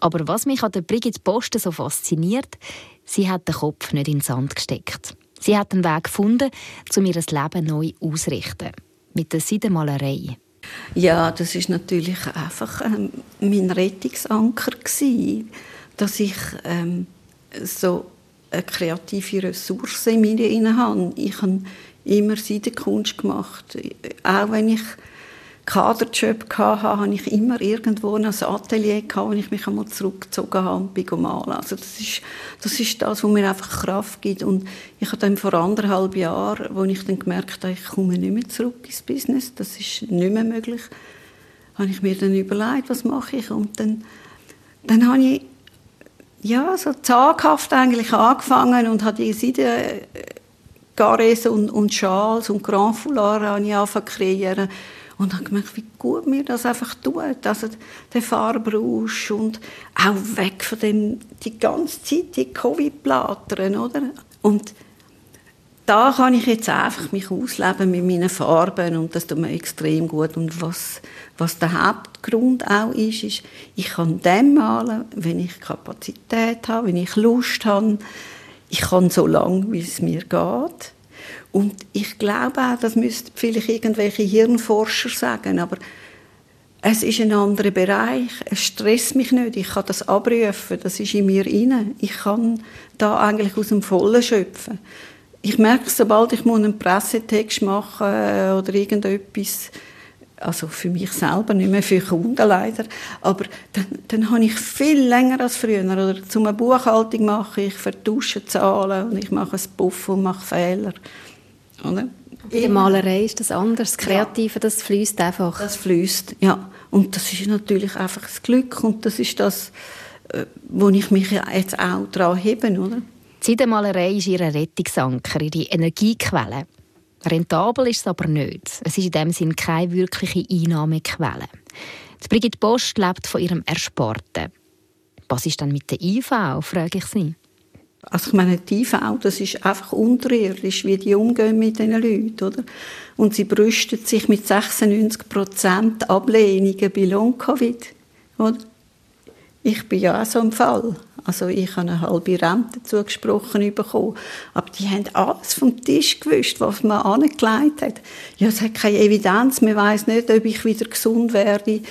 A: Aber was mich an der Brigitte Posten so fasziniert, sie hat den Kopf nicht in den Sand gesteckt. Sie hat einen Weg gefunden, um ihr Leben neu auszurichten. Mit der Seidenmalerei.
E: Ja, das ist natürlich einfach ähm, mein Rettungsanker gewesen, dass ich ähm, so eine kreative Ressource in mir habe. Ich habe immer Seidenkunst gemacht, auch wenn ich Kaderjob hatte, habe ich immer irgendwo ein Atelier gehabt, wo ich mich einmal zurückgezogen habe und bin malen. Also das ist, das ist das, was mir einfach Kraft gibt. Und ich habe dann vor anderthalb Jahren, wo ich dann gemerkt habe, ich komme nicht mehr zurück ins Business, das ist nicht mehr möglich, habe ich mir dann überlegt, was mache ich? Und dann, dann habe ich ja, so zaghaft eigentlich angefangen und habe die Seide Gares und, und Schals und Grand Foulard angefangen zu kreieren und habe gemerkt, wie gut mir das einfach tut. Also der Farbrausch und auch weg von dem, die ganze Zeit die Covid-Platern, oder? Und da kann ich jetzt einfach mich ausleben mit meinen Farben und das tut mir extrem gut. Und was, was der Hauptgrund auch ist, ist, ich kann dem malen, wenn ich Kapazität habe, wenn ich Lust habe. Ich kann so lange, wie es mir geht. Und ich glaube auch, das müssten vielleicht irgendwelche Hirnforscher sagen, aber es ist ein anderer Bereich. Es stresst mich nicht. Ich kann das abrufen. Das ist in mir inne. Ich kann da eigentlich aus dem Vollen schöpfen. Ich merke, sobald ich einen Pressetext machen oder irgendetwas, also für mich selber, nicht mehr für Kunden leider, aber dann, dann habe ich viel länger als früher. Oder zum eine Buchhaltung mache ich vertusche Zahlen und ich mache ein Puff und mache Fehler.
F: Oder? In der Malerei ist das anders. Das Kreative, das fließt einfach.
E: Das fließt, ja. Und das ist natürlich einfach das Glück und das ist das, äh, wo ich mich jetzt auch daran hebe, oder?
A: Die Seidenmalerei ist ihre Rettungsanker, ihre Energiequelle. Rentabel ist es aber nicht. Es ist in dem Sinn keine wirkliche Einnahmequelle. Die Brigitte Post lebt von ihrem Ersparten. Was ist dann mit der IV, frage ich sie.
E: Also ich meine, die IV, das ist einfach unterirdisch, wie die umgehen mit diesen Leuten, oder? Und sie brüstet sich mit 96 Prozent Ablehnungen bei Long-Covid, oder? Ich bin ja auch so ein Fall. Also ich habe eine halbe Rente zugesprochen bekommen. Aber die haben alles vom Tisch gewusst, was man angelegt hat. Ja, es hat keine Evidenz. Man weiß nicht, ob ich wieder gesund werde.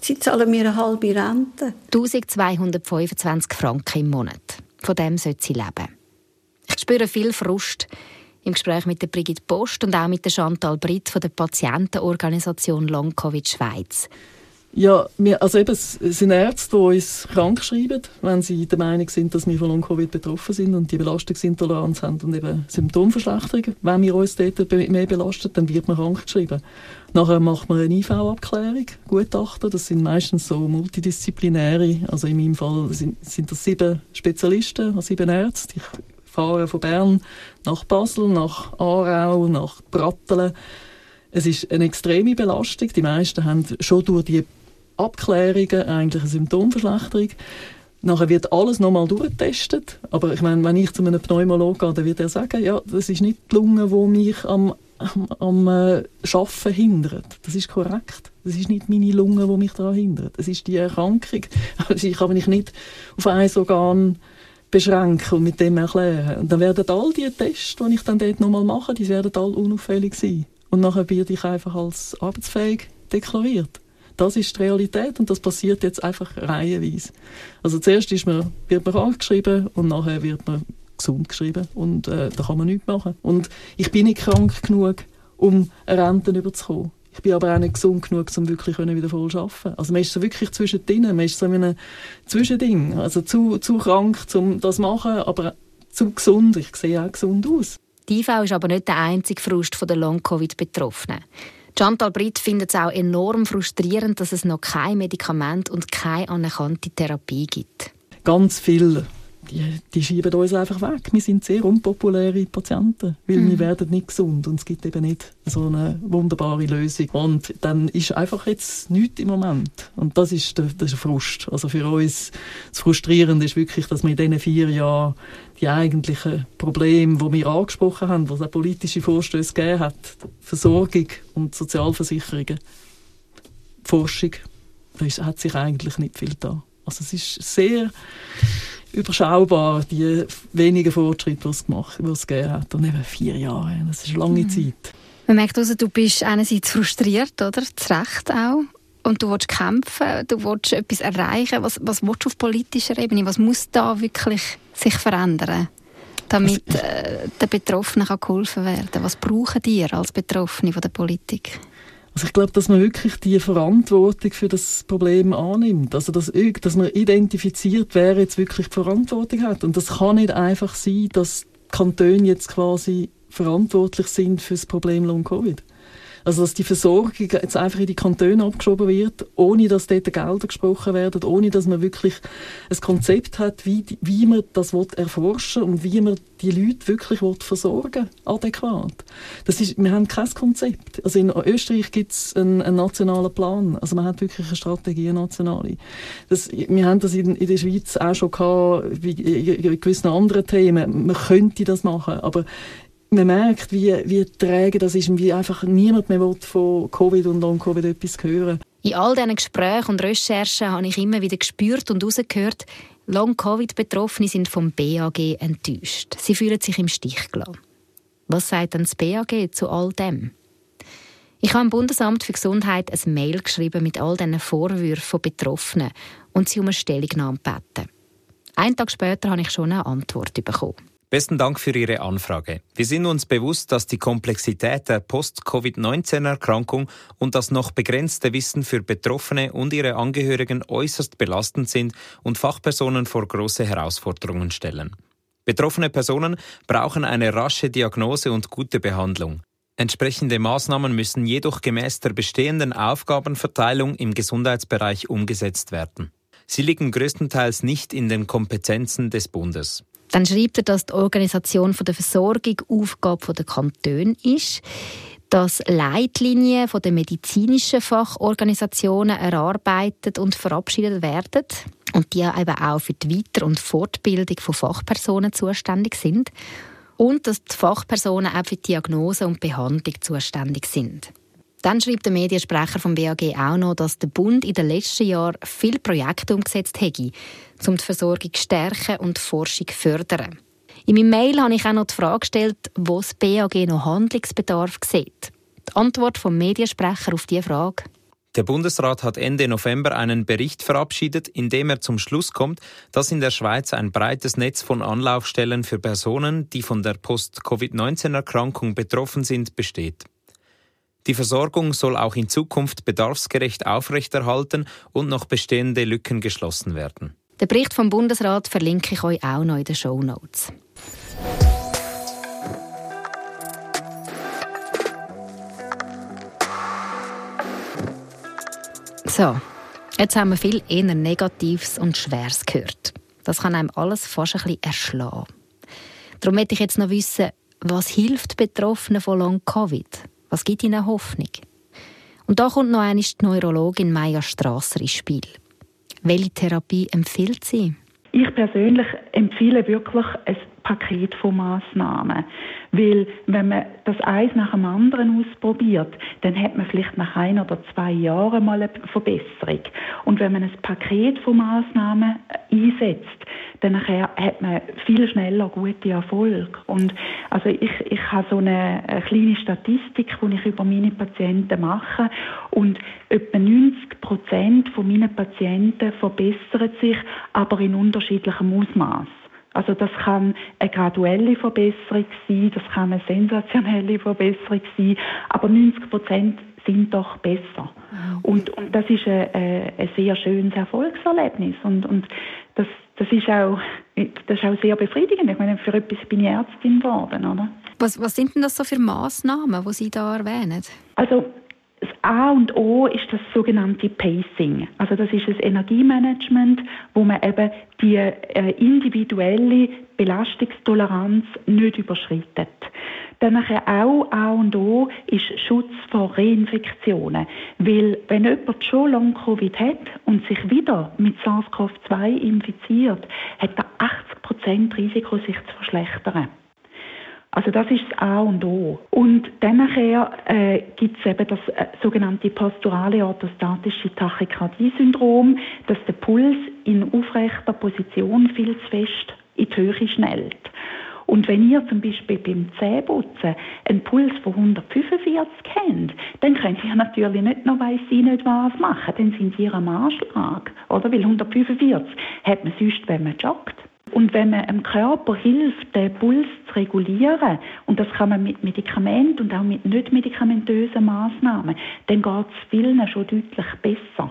E: Sie zahlen mir eine halbe Rente.
A: 1225 Franken im Monat. Von dem sollte sie leben. Ich spüre viel Frust im Gespräch mit der Brigitte Post und auch mit der Chantal Britt von der Patientenorganisation Long Covid Schweiz.
C: Ja, wir, also eben, es sind Ärzte, die uns krank schreiben, wenn sie der Meinung sind, dass wir von Long-Covid betroffen sind und die Belastungsintoleranz haben und eben Symptomverschlechterung. Wenn wir uns dort mehr belastet, dann wird man krank geschrieben. Nachher macht man eine IV-Abklärung, Gutachten. Das sind meistens so multidisziplinäre. Also in meinem Fall sind, sind das sieben Spezialisten, also sieben Ärzte. Ich fahre von Bern nach Basel, nach Aarau, nach Brattelen. Es ist eine extreme Belastung. Die meisten haben schon durch die Abklärungen eigentlich eine Symptomverschlechterung. Nachher wird alles nochmal durchgetestet. Aber ich meine, wenn ich zu einem Pneumologen gehe, dann wird er sagen, ja, das ist nicht die Lunge, die mich am, am, am äh, Schaffen hindert. Das ist korrekt. Das ist nicht meine Lunge, die mich daran hindert. Es ist die Erkrankung. Also ich kann mich nicht auf ein Organ beschränken und mit dem erklären. Und dann werden all die Tests, die ich dann dort nochmal mache, die werden alle unauffällig sein. Und nachher werde ich einfach als arbeitsfähig deklariert. Das ist die Realität und das passiert jetzt einfach reihenweise. Also zuerst ist man, wird man angeschrieben und nachher wird man gesund geschrieben und äh, da kann man nichts machen. Und ich bin nicht krank genug, um eine Rente überzukommen. Ich bin aber auch nicht gesund genug, um wirklich wieder voll zu arbeiten. Also man ist so wirklich zwischendrin, man ist so in einem Zwischending. Also zu, zu krank, um das zu machen, aber zu gesund. Ich sehe auch gesund aus.
A: Die IV ist aber nicht der einzige Frust der Long-Covid-Betroffenen. Chantal Britt findet es auch enorm frustrierend, dass es noch kein Medikament und keine anerkannte Therapie gibt.
C: Ganz viel die, die schieben uns einfach weg. Wir sind sehr unpopuläre Patienten, weil mhm. wir werden nicht gesund und es gibt eben nicht so eine wunderbare Lösung. Und dann ist einfach jetzt nichts im Moment. Und das ist der, der Frust. Also für uns das Frustrierende ist wirklich, dass wir in diesen vier Jahren die eigentlichen Probleme, die wir angesprochen haben, was auch politische Vorstöße gegeben hat, Versorgung und Sozialversicherungen, Forschung, da ist, hat sich eigentlich nicht viel da. Also es ist sehr überschaubar, die wenigen Fortschritte, die es, gemacht, die es gegeben hat. Und eben vier Jahre, das ist eine lange mhm. Zeit.
A: Man merkt also, du bist einerseits frustriert, oder? Zu Recht auch. Und du willst kämpfen, du willst etwas erreichen. Was, was willst du auf politischer Ebene? Was muss da wirklich sich verändern, damit äh, den Betroffenen kann geholfen werden Was brauchen die als Betroffene von der Politik?
C: Also ich glaube, dass man wirklich die Verantwortung für das Problem annimmt. Also dass, dass man identifiziert, wer jetzt wirklich die Verantwortung hat. Und das kann nicht einfach sein, dass Kantone jetzt quasi verantwortlich sind für das Problem Long-Covid. Also, dass die Versorgung jetzt einfach in die Kantone abgeschoben wird, ohne dass dort Gelder gesprochen werden, ohne dass man wirklich ein Konzept hat, wie, wie man das erforschen und wie man die Leute wirklich versorgen adäquat. Das ist, wir haben kein Konzept. Also in Österreich gibt es einen, einen, nationalen Plan. Also man hat wirklich eine Strategie, eine nationale. Das, wir haben das in, in der Schweiz auch schon gehabt, wie in gewissen anderen Themen. Man könnte das machen, aber man merkt, wie, wie träge das ist und wie einfach niemand mehr von Covid und Long-Covid etwas hören
A: In all diesen Gesprächen und Recherchen habe ich immer wieder gespürt und herausgehört, Long-Covid-Betroffene sind vom BAG enttäuscht. Sie fühlen sich im Stich gelassen. Was sagt denn das BAG zu all dem? Ich habe im Bundesamt für Gesundheit ein Mail geschrieben mit all diesen Vorwürfen von Betroffenen und sie um eine Stellungnahme gebeten. Einen Tag später habe ich schon eine Antwort bekommen.
B: Besten Dank für Ihre Anfrage. Wir sind uns bewusst, dass die Komplexität der Post-Covid-19-Erkrankung und das noch begrenzte Wissen für Betroffene und ihre Angehörigen äußerst belastend sind und Fachpersonen vor große Herausforderungen stellen. Betroffene Personen brauchen eine rasche Diagnose und gute Behandlung. Entsprechende Maßnahmen müssen jedoch gemäß der bestehenden Aufgabenverteilung im Gesundheitsbereich umgesetzt werden. Sie liegen größtenteils nicht in den Kompetenzen des Bundes.
A: Dann schreibt er, dass die Organisation der Versorgung Aufgabe der Kantone ist dass Leitlinien den medizinischen Fachorganisationen erarbeitet und verabschiedet werden und die eben auch für die Weiter- und Fortbildung von Fachpersonen zuständig sind und dass die Fachpersonen auch für die Diagnose und Behandlung zuständig sind. Dann schreibt der Mediensprecher vom BAG auch noch, dass der Bund in den letzten Jahren viele Projekte umgesetzt hätte, um die Versorgung stärken und die Forschung fördern. In meinem Mail habe ich auch noch die Frage gestellt, wo das BAG noch Handlungsbedarf sieht. Die Antwort vom Mediensprecher auf diese Frage
B: der Bundesrat hat Ende November einen Bericht verabschiedet, in dem er zum Schluss kommt, dass in der Schweiz ein breites Netz von Anlaufstellen für Personen, die von der Post-Covid-19-Erkrankung betroffen sind, besteht. Die Versorgung soll auch in Zukunft bedarfsgerecht aufrechterhalten und noch bestehende Lücken geschlossen werden.
A: Den Bericht vom Bundesrat verlinke ich euch auch noch in den Show Notes. So, jetzt haben wir viel eher Negatives und Schweres gehört. Das kann einem alles fast ein bisschen erschlagen. Darum möchte ich jetzt noch wissen, was hilft Betroffenen von Long-Covid? Was gibt ihnen Hoffnung? Und da kommt noch einmal die Neurologin Maya Strasser ins Spiel. Welche Therapie empfiehlt sie?
D: Ich persönlich empfehle wirklich ein Paket von Massnahmen. Weil, wenn man das eins nach dem anderen ausprobiert, dann hat man vielleicht nach ein oder zwei Jahren mal eine Verbesserung. Und wenn man ein Paket von Massnahmen einsetzt, dann hat man viel schneller gute Erfolg. Und also ich, ich habe so eine, eine kleine Statistik, die ich über meine Patienten mache. Und etwa 90 Prozent von meinen Patienten verbessern sich, aber in unterschiedlichem Ausmaß. Also das kann eine graduelle Verbesserung sein, das kann eine sensationelle Verbesserung sein, aber 90 Prozent sind doch besser. Und, und das ist ein, ein sehr schönes Erfolgserlebnis und, und das, das, ist auch, das ist auch sehr befriedigend. Ich meine, für etwas bin ich Ärztin geworden, oder?
A: Was, was sind denn das so für Massnahmen, die Sie da erwähnen?
D: Also das A und O ist das sogenannte Pacing. Also das ist das Energiemanagement, wo man eben die äh, individuelle Belastungstoleranz nicht überschreitet. Dann auch A und O ist Schutz vor Reinfektionen. Weil wenn jemand schon Long-Covid hat und sich wieder mit SARS-CoV-2 infiziert, hat er 80% Risiko, sich zu verschlechtern. Also das ist das A und O. Und dann nachher äh, gibt es eben das äh, sogenannte posturale orthostatische Tachykardie-Syndrom, dass der Puls in aufrechter Position viel zu fest in die Höhe schnellt. Und wenn ihr zum Beispiel beim Zähneputzen einen Puls von 145 habt, dann könnt ihr natürlich nicht noch weiss sie nicht was machen, dann sind ihr am Anschlag, oder? Weil 145 hat man sonst, wenn man joggt. Und wenn man dem Körper hilft, den Puls zu regulieren, und das kann man mit Medikamenten und auch mit nicht medikamentösen Maßnahmen, dann geht es vielen schon deutlich besser.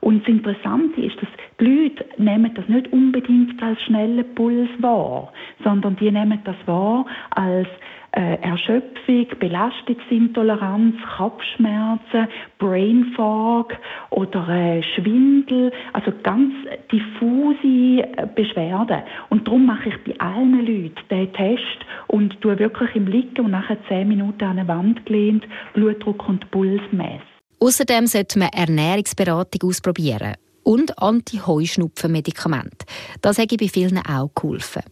D: Und das Interessante ist, dass die Leute nehmen das nicht unbedingt als schnellen Puls wahr, sondern die nehmen das wahr als Erschöpfung, Belastungsintoleranz, Kopfschmerzen, Brain Fog oder äh, Schwindel, also ganz diffuse äh, Beschwerden. Und darum mache ich bei allen Leuten den Test und tue wirklich im Liegen und nachher zehn Minuten an eine Wand gelehnt Blutdruck und Puls messen.
A: Außerdem sollte man Ernährungsberatung ausprobieren und Anti-Heuschnupfen-Medikamente. Das hätte bei vielen auch geholfen.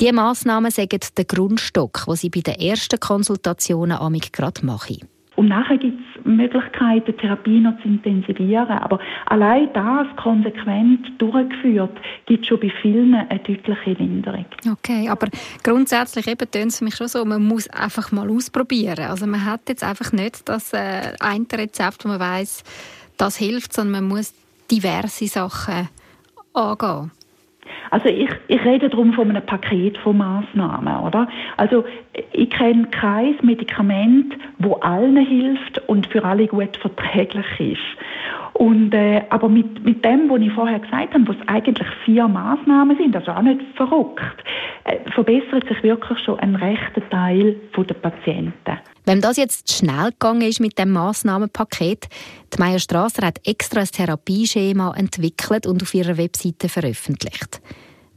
A: Diese Massnahmen sagen der Grundstock, den sie bei den ersten Konsultationen amig gerade machen.
D: Und nachher gibt es Möglichkeiten, die Therapie noch zu intensivieren. Aber allein das konsequent durchgeführt, gibt schon bei vielen eine deutliche Linderung.
F: Okay, aber grundsätzlich eben tönt es für mich schon so, man muss einfach mal ausprobieren. Also man hat jetzt einfach nicht das äh, eine Rezept, wo man weiß, das hilft, sondern man muss diverse Sachen angehen.
D: Also ich, ich rede darum von einem Paket von Maßnahmen, oder? Also ich kenne kein Medikament, wo allen hilft und für alle gut verträglich ist. Und, äh, aber mit, mit dem, was ich vorher gesagt habe, was eigentlich vier Maßnahmen sind, also auch nicht verrückt, äh, verbessert sich wirklich schon ein rechter Teil der Patienten.
A: Wenn das jetzt schnell gegangen ist mit dem Maßnahmenpaket, die Meier Strasser hat extra ein Therapieschema entwickelt und auf ihrer Webseite veröffentlicht.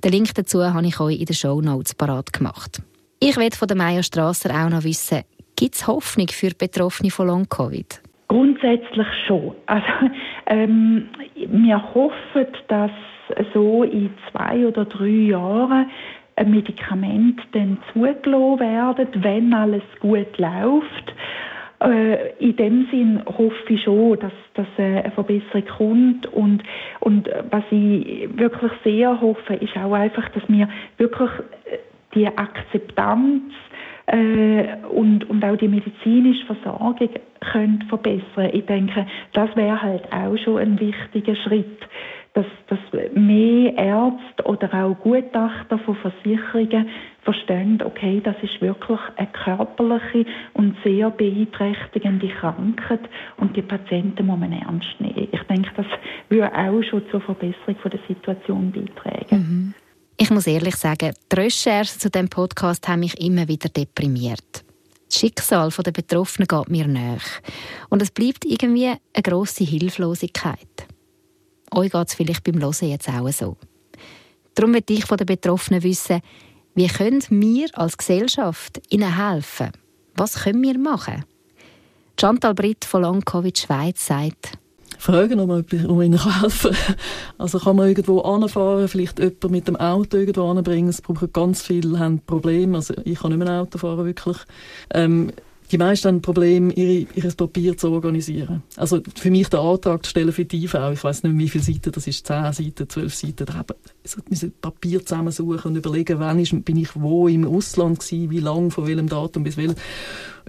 A: Den Link dazu habe ich euch in den Show Notes parat gemacht. Ich will von der Meier Strasser auch noch wissen, gibt es Hoffnung für Betroffene von Long-Covid?
D: Grundsätzlich schon. Also, ähm, wir hoffen, dass so in zwei oder drei Jahren ein Medikament dann zugelassen werden, wenn alles gut läuft. Äh, in dem Sinn hoffe ich schon, dass, dass eine Verbesserung kommt und, und was ich wirklich sehr hoffe, ist auch einfach, dass wir wirklich äh, die Akzeptanz äh, und, und auch die medizinische Versorgung können verbessern. Ich denke, das wäre halt auch schon ein wichtiger Schritt dass, dass mehr Ärzte oder auch Gutachter von Versicherungen verstehen, okay, das ist wirklich eine körperliche und sehr beeinträchtigende Krankheit und die Patienten muss man ernst nehmen. Ich denke, das würde auch schon zur Verbesserung der Situation beitragen.
A: Mhm. Ich muss ehrlich sagen, die Recherchen zu diesem Podcast haben mich immer wieder deprimiert. Das Schicksal der Betroffenen geht mir nach. Und es bleibt irgendwie eine grosse Hilflosigkeit. Euch geht es vielleicht beim Hören jetzt auch so. Darum möchte ich von den Betroffenen wissen, wie können wir als Gesellschaft ihnen helfen? Was können wir machen? Chantal Britt von Long Covid Schweiz sagt,
C: fragen, ob man, ihnen helfen kann. Also kann man irgendwo anfahren, vielleicht jemanden mit dem Auto irgendwo anbringen. Es brauchen ganz viele haben Probleme. Also ich kann nicht mehr ein Auto fahren, wirklich. Ähm, die meisten haben ein Problem, ihre, ihr Papier zu organisieren. Also für mich den Antrag zu stellen für die IV, ich weiß nicht, wie viele Seiten das ist, 10 Seiten, 12 Seiten, da müssen Papier zusammensuchen und überlegen, wann ist, bin ich wo im Ausland gewesen, wie lange, von welchem Datum bis welchem,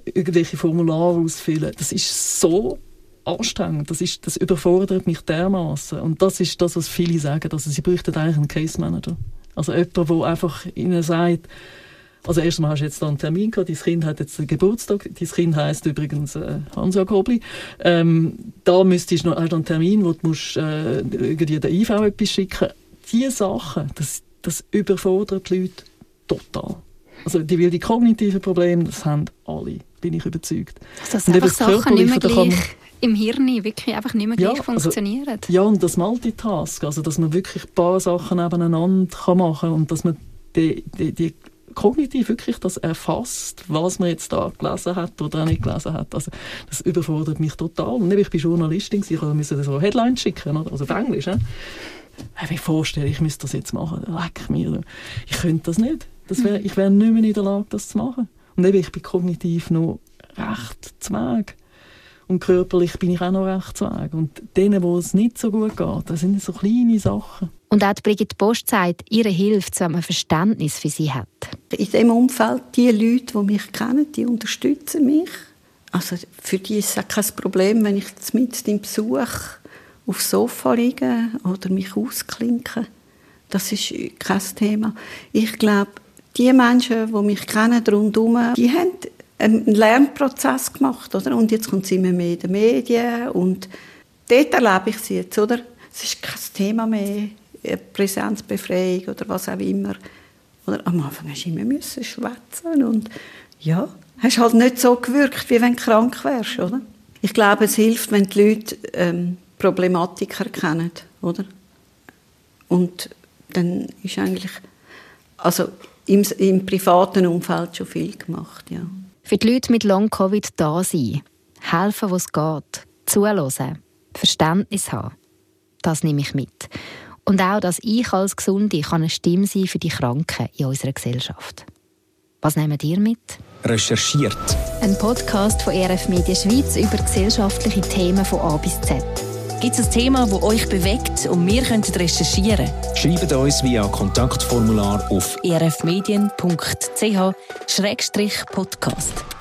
C: irgendwelche Formulare ausfüllen. Das ist so anstrengend, das, ist, das überfordert mich dermaßen Und das ist das, was viele sagen, also sie bräuchten eigentlich einen Case Manager. Also jemand, der einfach ihnen sagt, also erstmal hast du jetzt da einen Termin gehabt, dein Kind hat jetzt einen Geburtstag, dein Kind heisst übrigens äh, Kobli. Ähm, da müsstest du noch, hast du einen Termin, wo du musst, äh, irgendwie der IV etwas schicken Diese Sachen, das, das überfordert die Leute total. Also die, weil die kognitiven Probleme, das haben alle, bin ich überzeugt.
F: Also dass einfach Sachen nicht mehr gleich im Hirn wirklich einfach nicht mehr gleich ja, also funktionieren.
C: Also, ja, und das Multitask, also dass man wirklich ein paar Sachen nebeneinander kann machen kann und dass man die, die, die kognitiv wirklich das erfasst, was man jetzt da gelesen hat oder auch nicht gelesen hat. Also, das überfordert mich total. Und ich bin Journalistin, ich musste so Headlines schicken, oder? also auf Englisch. Ne? Wenn ich mir vorstelle, ich müsste das jetzt machen, leck mir. Ich könnte das nicht. Das wär, ich wäre nicht mehr in der Lage, das zu machen. Und eben, ich bin kognitiv noch recht zweig. Und körperlich bin ich auch noch recht weg. Und denen, wo es nicht so gut geht, das sind so kleine Sachen.
A: Und auch Brigitte Post sagt, ihre hilft, wenn man Verständnis für sie hat.
E: In dem Umfeld, die Leute, die mich kennen, die unterstützen mich. Also für die ist es auch kein Problem, wenn ich mit dem Besuch aufs Sofa liege oder mich ausklinke. Das ist kein Thema. Ich glaube, die Menschen, die mich kennen rundherum, die haben einen Lernprozess gemacht, oder? Und jetzt kommt sie immer mehr in den Medien und dort erlebe ich sie jetzt, oder? Es ist kein Thema mehr, Präsenzbefreiung oder was auch immer. Oder am Anfang hast du immer schwätzen und ja, hast halt nicht so gewirkt, wie wenn du krank wärst, oder? Ich glaube, es hilft, wenn die Leute ähm, Problematik erkennen, oder? Und dann ist eigentlich, also im, im privaten Umfeld schon viel gemacht, ja.
A: Für die Leute mit Long-Covid da sein, helfen, wo es geht, zuhören, Verständnis haben, das nehme ich mit. Und auch, dass ich als Gesunde kann eine Stimme sein für die Kranken in unserer Gesellschaft. Was nehmen ihr mit?
B: Recherchiert.
A: Ein Podcast von RF Media Schweiz über gesellschaftliche Themen von A bis Z.
G: Gibt es ein Thema, das euch bewegt und wir können recherchieren?
B: Schreibt uns via Kontaktformular auf
G: rfmedien.ch-podcast.